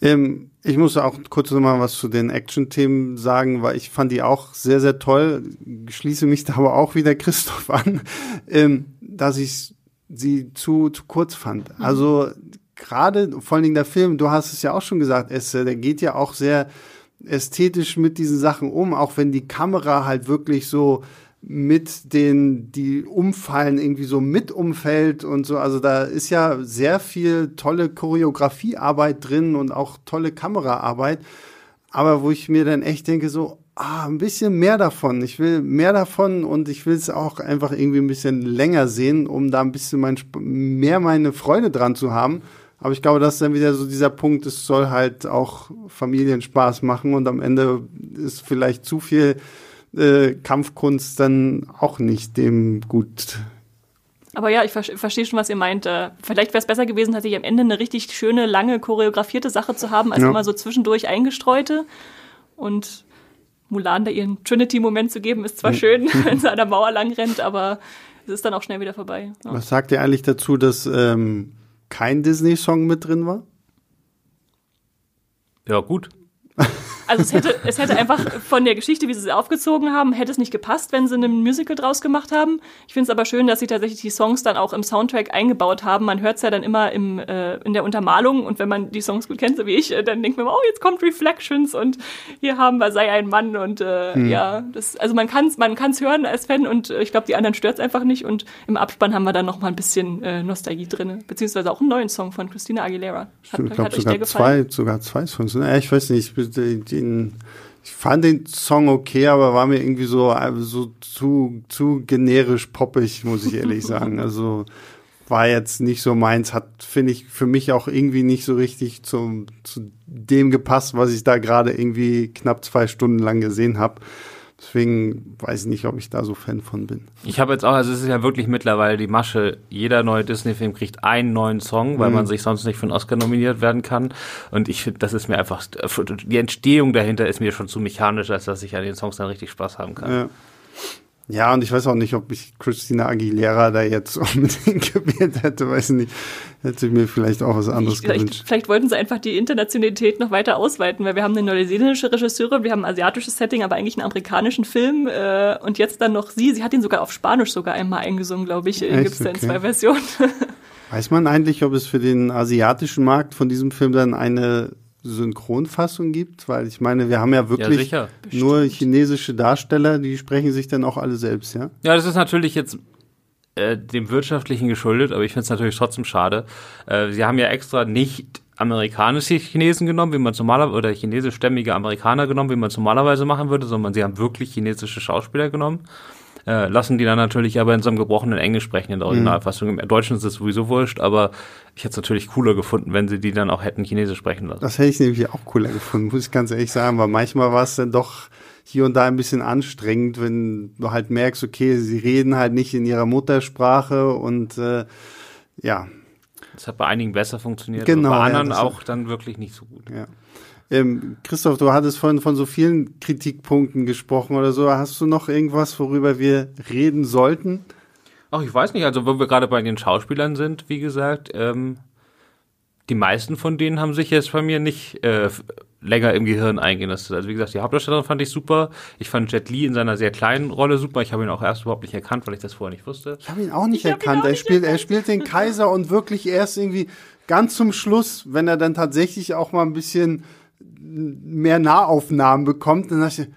Ähm, ich muss auch kurz noch mal was zu den Action-Themen sagen, weil ich fand die auch sehr, sehr toll. Schließe mich da aber auch wieder Christoph an, ähm, dass ich sie zu, zu kurz fand. Mhm. Also gerade, vor allen Dingen der Film, du hast es ja auch schon gesagt, Esse, der geht ja auch sehr ästhetisch mit diesen Sachen um, auch wenn die Kamera halt wirklich so mit den, die umfallen, irgendwie so mit umfällt und so. Also da ist ja sehr viel tolle Choreografiearbeit drin und auch tolle Kameraarbeit. Aber wo ich mir dann echt denke, so, ah, ein bisschen mehr davon. Ich will mehr davon und ich will es auch einfach irgendwie ein bisschen länger sehen, um da ein bisschen mein, mehr meine Freude dran zu haben. Aber ich glaube, das ist dann wieder so dieser Punkt, es soll halt auch Familienspaß machen und am Ende ist vielleicht zu viel äh, Kampfkunst dann auch nicht dem gut. Aber ja, ich ver verstehe schon, was ihr meint. Äh, vielleicht wäre es besser gewesen, tatsächlich am Ende eine richtig schöne, lange, choreografierte Sache zu haben, als ja. immer so zwischendurch eingestreute. Und Mulan da ihren Trinity-Moment zu geben, ist zwar schön, wenn sie an der Mauer lang rennt, aber es ist dann auch schnell wieder vorbei. Ja. Was sagt ihr eigentlich dazu, dass ähm, kein Disney-Song mit drin war? Ja, gut. Also es hätte, es hätte einfach von der Geschichte, wie sie sie aufgezogen haben, hätte es nicht gepasst, wenn sie ein Musical draus gemacht haben. Ich finde es aber schön, dass sie tatsächlich die Songs dann auch im Soundtrack eingebaut haben. Man hört es ja dann immer im, äh, in der Untermalung und wenn man die Songs gut kennt, so wie ich, äh, dann denkt man, oh, jetzt kommt Reflections und hier haben wir Sei ein Mann und äh, hm. ja, das, also man kann es man kann's hören als Fan und äh, ich glaube, die anderen stört es einfach nicht und im Abspann haben wir dann noch mal ein bisschen äh, Nostalgie drin, beziehungsweise auch einen neuen Song von Christina Aguilera. Hat, ich glaube sogar zwei, sogar zwei Songs. Ja, ich weiß nicht, die, den, ich fand den Song okay, aber war mir irgendwie so, so zu, zu generisch poppig, muss ich ehrlich sagen. Also war jetzt nicht so meins, hat, finde ich, für mich auch irgendwie nicht so richtig zum, zu dem gepasst, was ich da gerade irgendwie knapp zwei Stunden lang gesehen habe. Deswegen weiß ich nicht, ob ich da so Fan von bin. Ich habe jetzt auch, also es ist ja wirklich mittlerweile die Masche, jeder neue Disney-Film kriegt einen neuen Song, weil mhm. man sich sonst nicht für einen Oscar nominiert werden kann. Und ich finde, das ist mir einfach, die Entstehung dahinter ist mir schon zu mechanisch, als dass ich an den Songs dann richtig Spaß haben kann. Ja. Ja, und ich weiß auch nicht, ob ich Christina Aguilera da jetzt unbedingt gewählt hätte, weiß nicht. Hätte ich mir vielleicht auch was anderes ich, gewünscht. Vielleicht wollten sie einfach die Internationalität noch weiter ausweiten, weil wir haben eine neuseeländische Regisseurin, wir haben ein asiatisches Setting, aber eigentlich einen amerikanischen Film. Äh, und jetzt dann noch sie. Sie hat ihn sogar auf Spanisch sogar einmal eingesungen, glaube ich. Gibt es okay. in zwei Versionen. Weiß man eigentlich, ob es für den asiatischen Markt von diesem Film dann eine Synchronfassung gibt, weil ich meine, wir haben ja wirklich ja, nur chinesische Darsteller, die sprechen sich dann auch alle selbst, ja? Ja, das ist natürlich jetzt äh, dem Wirtschaftlichen geschuldet, aber ich finde es natürlich trotzdem schade. Äh, sie haben ja extra nicht amerikanische Chinesen genommen, wie man normalerweise, oder chinesischstämmige Amerikaner genommen, wie man es normalerweise machen würde, sondern sie haben wirklich chinesische Schauspieler genommen. Äh, lassen die dann natürlich aber in so einem gebrochenen Englisch sprechen in der mhm. Originalfassung. Im Deutschen ist es sowieso wurscht, aber ich hätte es natürlich cooler gefunden, wenn sie die dann auch hätten Chinesisch sprechen lassen. Das hätte ich nämlich auch cooler gefunden, muss ich ganz ehrlich sagen, weil manchmal war es dann doch hier und da ein bisschen anstrengend, wenn du halt merkst, okay, sie reden halt nicht in ihrer Muttersprache und äh, ja. Das hat bei einigen besser funktioniert, genau, bei anderen ja, auch dann wirklich nicht so gut. Ja. Ähm, Christoph, du hattest vorhin von so vielen Kritikpunkten gesprochen oder so. Hast du noch irgendwas, worüber wir reden sollten? Ach, ich weiß nicht. Also, wo wir gerade bei den Schauspielern sind, wie gesagt, ähm, die meisten von denen haben sich jetzt bei mir nicht äh, länger im Gehirn eingehen lassen. Also wie gesagt, die Hauptdarstellerin fand ich super. Ich fand Jet Li in seiner sehr kleinen Rolle super. Ich habe ihn auch erst überhaupt nicht erkannt, weil ich das vorher nicht wusste. Ich habe ihn auch nicht ich erkannt. Auch er, nicht spielt, erkannt. er spielt den Kaiser und wirklich erst irgendwie ganz zum Schluss, wenn er dann tatsächlich auch mal ein bisschen mehr Nahaufnahmen bekommt, dann dachte ich,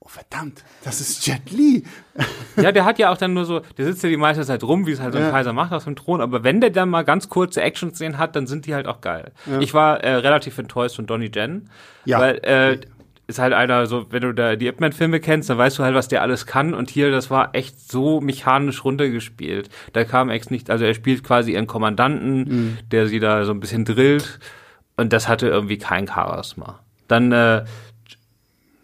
oh verdammt, das ist Jet Li. Ja, der hat ja auch dann nur so, der sitzt ja die meiste Zeit rum, wie es halt so ein ja. Kaiser macht auf dem Thron, aber wenn der dann mal ganz kurze Action-Szenen hat, dann sind die halt auch geil. Ja. Ich war äh, relativ enttäuscht von Donnie Jen, ja. weil äh, ist halt einer, so, wenn du da die Ip Man-Filme kennst, dann weißt du halt, was der alles kann. Und hier, das war echt so mechanisch runtergespielt. Da kam ex nicht, also er spielt quasi einen Kommandanten, mhm. der sie da so ein bisschen drillt. Und das hatte irgendwie kein Charisma. Dann äh,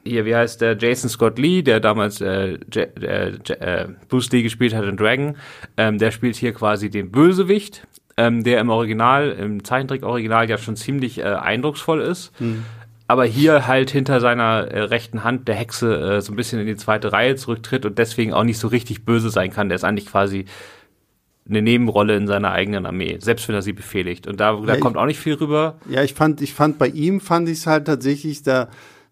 hier, wie heißt der Jason Scott Lee, der damals äh, äh, äh, Bruce Lee gespielt hat in Dragon, ähm, der spielt hier quasi den Bösewicht, ähm, der im Original, im Zeichentrick-Original ja schon ziemlich äh, eindrucksvoll ist. Hm. Aber hier halt hinter seiner äh, rechten Hand der Hexe äh, so ein bisschen in die zweite Reihe zurücktritt und deswegen auch nicht so richtig böse sein kann. Der ist eigentlich quasi eine Nebenrolle in seiner eigenen Armee, selbst wenn er sie befehligt. Und da, da ja, kommt ich, auch nicht viel rüber. Ja, ich fand, ich fand bei ihm fand ich es halt tatsächlich, da,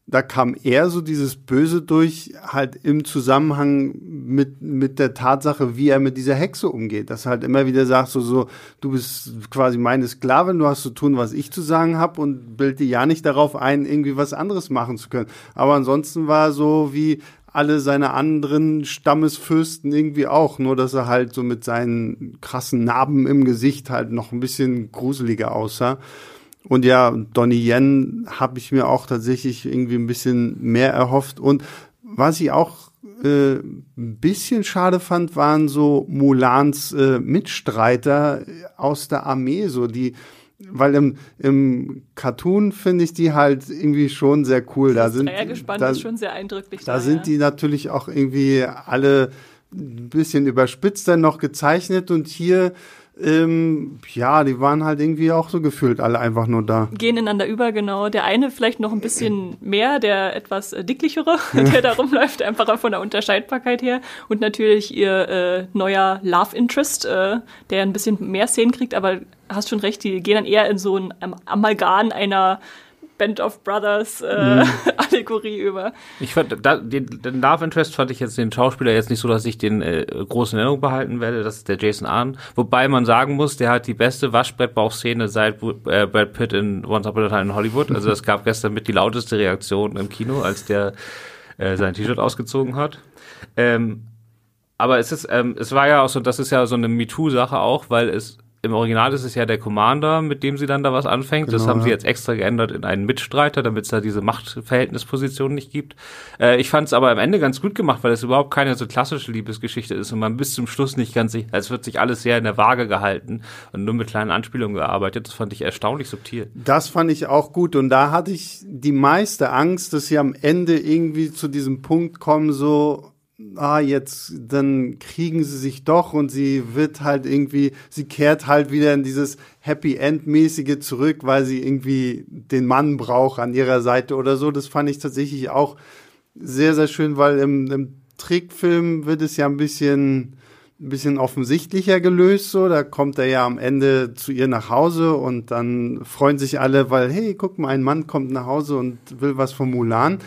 da kam eher so dieses Böse durch, halt im Zusammenhang mit, mit der Tatsache, wie er mit dieser Hexe umgeht. Dass er halt immer wieder sagt, so, so, du bist quasi meine Sklavin, du hast zu tun, was ich zu sagen habe und bild dir ja nicht darauf ein, irgendwie was anderes machen zu können. Aber ansonsten war so wie, alle seine anderen Stammesfürsten irgendwie auch, nur dass er halt so mit seinen krassen Narben im Gesicht halt noch ein bisschen gruseliger aussah. Und ja, Donnie Yen habe ich mir auch tatsächlich irgendwie ein bisschen mehr erhofft. Und was ich auch äh, ein bisschen schade fand, waren so Mulans äh, Mitstreiter aus der Armee, so die weil im, im Cartoon finde ich die halt irgendwie schon sehr cool. Das da sind, Dreiergespann da, ist schon sehr eindrücklich. Da, da sind ja. die natürlich auch irgendwie alle ein bisschen überspitzt dann noch gezeichnet und hier ähm, ja, die waren halt irgendwie auch so gefühlt alle einfach nur da. Gehen ineinander über, genau. Der eine vielleicht noch ein bisschen mehr, der etwas äh, dicklichere, der da rumläuft, einfach von der Unterscheidbarkeit her. Und natürlich ihr äh, neuer Love Interest, äh, der ein bisschen mehr Szenen kriegt, aber hast schon recht, die gehen dann eher in so ein Amalgam einer Band of Brothers äh, mhm. Allegorie über. Ich fand, da, den, den Love Interest fand ich jetzt den Schauspieler jetzt nicht so, dass ich den äh, großen Erinnerung behalten werde. Das ist der Jason Arn. Wobei man sagen muss, der hat die beste Waschbrettbauchszene seit äh, Brad Pitt in Once Upon a Time in Hollywood. Also es gab gestern mit die lauteste Reaktion im Kino, als der äh, sein T-Shirt ausgezogen hat. Ähm, aber es ist, ähm, es war ja auch so, das ist ja so eine MeToo-Sache auch, weil es im Original ist es ja der Commander, mit dem sie dann da was anfängt. Genau, das haben ja. sie jetzt extra geändert in einen Mitstreiter, damit es da diese Machtverhältnisposition nicht gibt. Äh, ich fand es aber am Ende ganz gut gemacht, weil es überhaupt keine so klassische Liebesgeschichte ist und man bis zum Schluss nicht ganz sich, als wird sich alles sehr in der Waage gehalten und nur mit kleinen Anspielungen gearbeitet. Das fand ich erstaunlich subtil. Das fand ich auch gut und da hatte ich die meiste Angst, dass sie am Ende irgendwie zu diesem Punkt kommen, so ah, jetzt, dann kriegen sie sich doch und sie wird halt irgendwie, sie kehrt halt wieder in dieses Happy End-mäßige zurück, weil sie irgendwie den Mann braucht an ihrer Seite oder so. Das fand ich tatsächlich auch sehr, sehr schön, weil im, im Zeichentrickfilm wird es ja ein bisschen, ein bisschen offensichtlicher gelöst, so. Da kommt er ja am Ende zu ihr nach Hause und dann freuen sich alle, weil, hey, guck mal, ein Mann kommt nach Hause und will was von Mulan.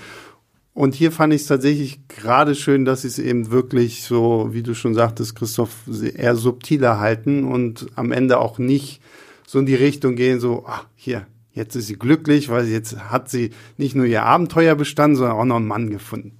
Und hier fand ich es tatsächlich gerade schön, dass sie es eben wirklich so, wie du schon sagtest, Christoph, eher subtiler halten und am Ende auch nicht so in die Richtung gehen, so, ach, hier, jetzt ist sie glücklich, weil jetzt hat sie nicht nur ihr Abenteuer bestanden, sondern auch noch einen Mann gefunden.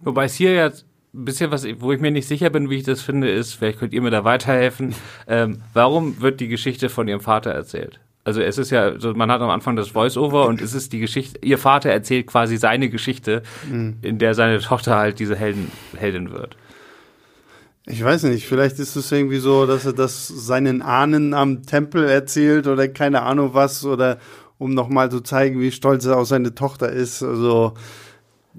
Wobei es hier jetzt ein bisschen was, wo ich mir nicht sicher bin, wie ich das finde, ist, vielleicht könnt ihr mir da weiterhelfen. Ähm, warum wird die Geschichte von ihrem Vater erzählt? Also es ist ja, man hat am Anfang das Voice-Over und es ist die Geschichte, ihr Vater erzählt quasi seine Geschichte, mhm. in der seine Tochter halt diese Helden, Heldin wird. Ich weiß nicht, vielleicht ist es irgendwie so, dass er das seinen Ahnen am Tempel erzählt oder keine Ahnung was oder um nochmal zu zeigen, wie stolz er auf seine Tochter ist. Also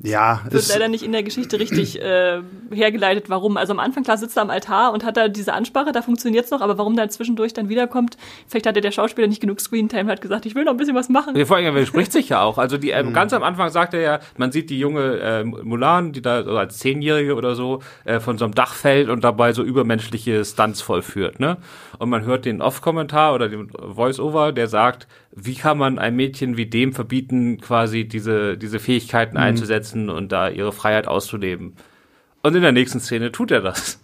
ja, wird leider nicht in der Geschichte richtig äh, hergeleitet, warum. Also am Anfang, klar, sitzt er am Altar und hat da diese Ansprache, da funktioniert's noch, aber warum dann zwischendurch dann wiederkommt, vielleicht hatte der Schauspieler nicht genug Screentime, hat gesagt, ich will noch ein bisschen was machen. Ja, vor allem, er spricht sich ja auch. Also die, ähm, mhm. ganz am Anfang sagt er ja, man sieht die junge äh, Mulan, die da so als Zehnjährige oder so äh, von so einem Dach fällt und dabei so übermenschliche Stunts vollführt, ne? Und man hört den Off-Kommentar oder den Voice-Over, der sagt, wie kann man ein Mädchen wie dem verbieten, quasi diese, diese Fähigkeiten mhm. einzusetzen und da ihre Freiheit auszuleben? Und in der nächsten Szene tut er das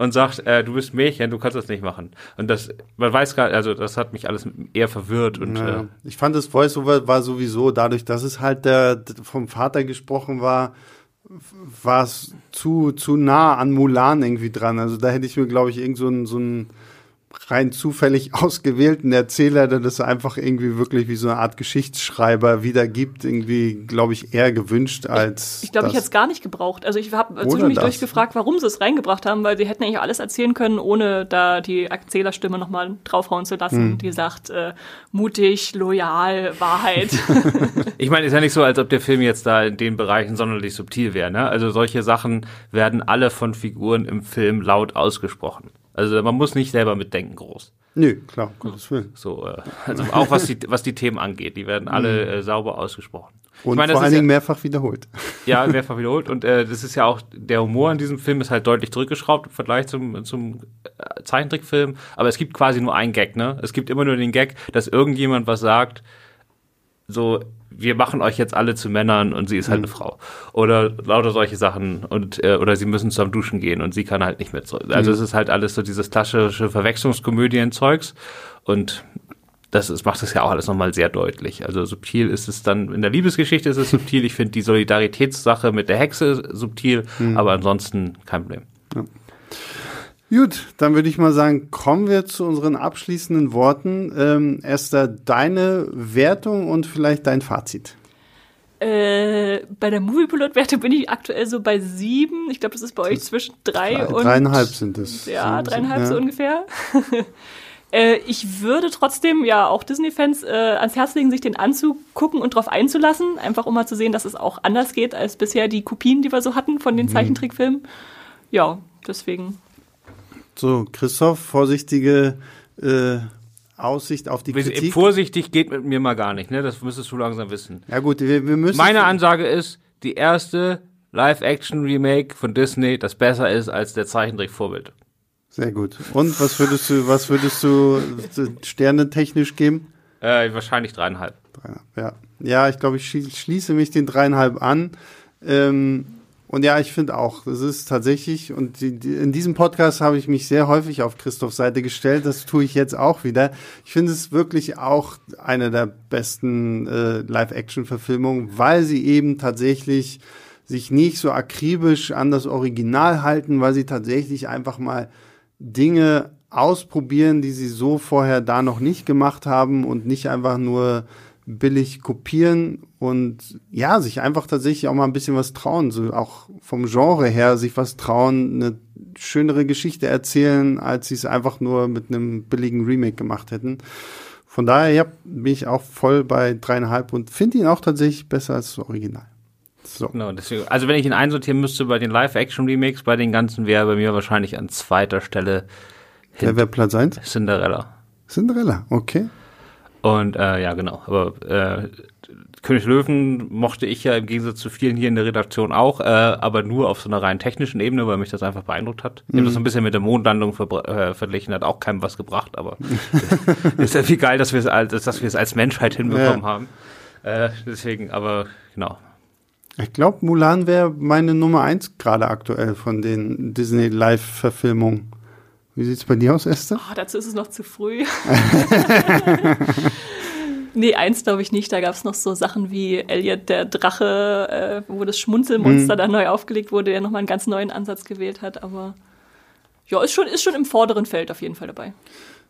und sagt, äh, du bist Mädchen, du kannst das nicht machen. Und das, man weiß gar, also das hat mich alles eher verwirrt. Und, naja. äh, ich fand das Voice-Over war sowieso dadurch, dass es halt der vom Vater gesprochen war, war es zu zu nah an Mulan irgendwie dran. Also da hätte ich mir, glaube ich, irgend so ein so ein rein zufällig ausgewählten Erzähler, der das einfach irgendwie wirklich wie so eine Art Geschichtsschreiber wiedergibt, irgendwie, glaube ich, eher gewünscht als. Ich, ich glaube, ich hätte es gar nicht gebraucht. Also ich habe zwischendurch durchgefragt, warum sie es reingebracht haben, weil sie hätten eigentlich alles erzählen können, ohne da die Erzählerstimme nochmal draufhauen zu lassen, hm. die sagt, äh, mutig, loyal, Wahrheit. ich meine, ist ja nicht so, als ob der Film jetzt da in den Bereichen sonderlich subtil wäre. Ne? Also solche Sachen werden alle von Figuren im Film laut ausgesprochen. Also man muss nicht selber mitdenken groß. Nö, klar, Gottes Willen. So, äh, also auch was die, was die Themen angeht, die werden alle mhm. äh, sauber ausgesprochen. Und meine, vor allen Dingen ja, mehrfach wiederholt. Ja, mehrfach wiederholt. Und äh, das ist ja auch, der Humor in diesem Film ist halt deutlich zurückgeschraubt im Vergleich zum, zum äh, Zeichentrickfilm. Aber es gibt quasi nur einen Gag, ne? Es gibt immer nur den Gag, dass irgendjemand was sagt, so, wir machen euch jetzt alle zu Männern und sie ist halt mhm. eine Frau. Oder lauter solche Sachen und äh, oder sie müssen zum Duschen gehen und sie kann halt nicht mehr zurück. Also mhm. es ist halt alles so dieses klassische Verwechslungskomödien-Zeugs und das ist, macht das ja auch alles nochmal sehr deutlich. Also subtil ist es dann, in der Liebesgeschichte ist es subtil. Ich finde die Solidaritätssache mit der Hexe subtil, mhm. aber ansonsten kein Problem. Ja. Gut, dann würde ich mal sagen, kommen wir zu unseren abschließenden Worten. Ähm, Esther, deine Wertung und vielleicht dein Fazit. Äh, bei der Moviepilot-Werte bin ich aktuell so bei sieben. Ich glaube, das ist bei euch zwischen drei, drei und. Dreieinhalb sind es. Ja, dreieinhalb ja. so ungefähr. äh, ich würde trotzdem ja auch Disney-Fans äh, ans Herz legen, sich den anzugucken und darauf einzulassen. Einfach um mal zu sehen, dass es auch anders geht als bisher die Kopien, die wir so hatten von den mhm. Zeichentrickfilmen. Ja, deswegen so, Christoph, vorsichtige äh, Aussicht auf die Kritik. Vorsichtig geht mit mir mal gar nicht, ne? Das müsstest du langsam wissen. Ja gut, wir, wir müssen. Meine Ansage ist, die erste Live-Action-Remake von Disney, das besser ist als der Zeichentrick-Vorbild. Sehr gut. Und was würdest du, was würdest du Sterne technisch geben? Äh, wahrscheinlich dreieinhalb. dreieinhalb. Ja, ja, ich glaube, ich schließe mich den dreieinhalb an. Ähm, und ja, ich finde auch, das ist tatsächlich, und die, die, in diesem Podcast habe ich mich sehr häufig auf Christophs Seite gestellt, das tue ich jetzt auch wieder. Ich finde es wirklich auch eine der besten äh, Live-Action-Verfilmungen, weil sie eben tatsächlich sich nicht so akribisch an das Original halten, weil sie tatsächlich einfach mal Dinge ausprobieren, die sie so vorher da noch nicht gemacht haben und nicht einfach nur billig kopieren und ja, sich einfach tatsächlich auch mal ein bisschen was trauen, so auch vom Genre her sich was trauen, eine schönere Geschichte erzählen, als sie es einfach nur mit einem billigen Remake gemacht hätten. Von daher ja, bin ich auch voll bei dreieinhalb und finde ihn auch tatsächlich besser als das Original. So. Genau, deswegen, also wenn ich ihn einsortieren müsste bei den Live-Action-Remakes, bei den ganzen wäre bei mir wahrscheinlich an zweiter Stelle Wer wäre Platz 1? Cinderella. Cinderella, okay. Und äh, ja, genau. Aber äh, König Löwen mochte ich ja im Gegensatz zu vielen hier in der Redaktion auch, äh, aber nur auf so einer rein technischen Ebene, weil mich das einfach beeindruckt hat. Ich habe das so ein bisschen mit der Mondlandung äh, verglichen, hat auch keinem was gebracht, aber ist ja viel geil, dass wir es als, dass wir es als Menschheit hinbekommen ja. haben. Äh, deswegen, aber genau. Ich glaube, Mulan wäre meine Nummer eins gerade aktuell von den Disney Live-Verfilmungen. Wie sieht es bei dir aus, Esther? Oh, dazu ist es noch zu früh. nee, eins glaube ich nicht. Da gab es noch so Sachen wie Elliot der Drache, äh, wo das Schmunzelmonster mhm. da neu aufgelegt wurde, der nochmal einen ganz neuen Ansatz gewählt hat. Aber ja, ist schon, ist schon im vorderen Feld auf jeden Fall dabei.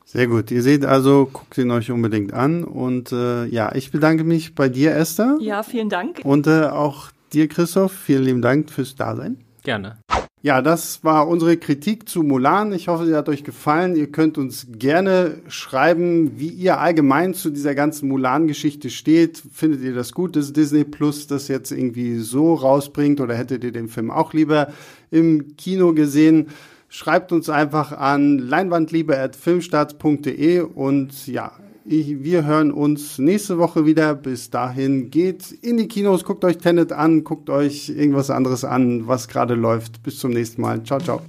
Sehr gut. Ihr seht also, guckt ihn euch unbedingt an. Und äh, ja, ich bedanke mich bei dir, Esther. Ja, vielen Dank. Und äh, auch dir, Christoph. Vielen lieben Dank fürs Dasein. Gerne. Ja, das war unsere Kritik zu Mulan. Ich hoffe, sie hat euch gefallen. Ihr könnt uns gerne schreiben, wie ihr allgemein zu dieser ganzen Mulan-Geschichte steht. Findet ihr das gut, dass Disney Plus das jetzt irgendwie so rausbringt oder hättet ihr den Film auch lieber im Kino gesehen? Schreibt uns einfach an leinwandliebe.filmstarts.de und ja, ich, wir hören uns nächste Woche wieder. Bis dahin geht in die Kinos, guckt euch Tenet an, guckt euch irgendwas anderes an, was gerade läuft. Bis zum nächsten Mal. Ciao, ciao.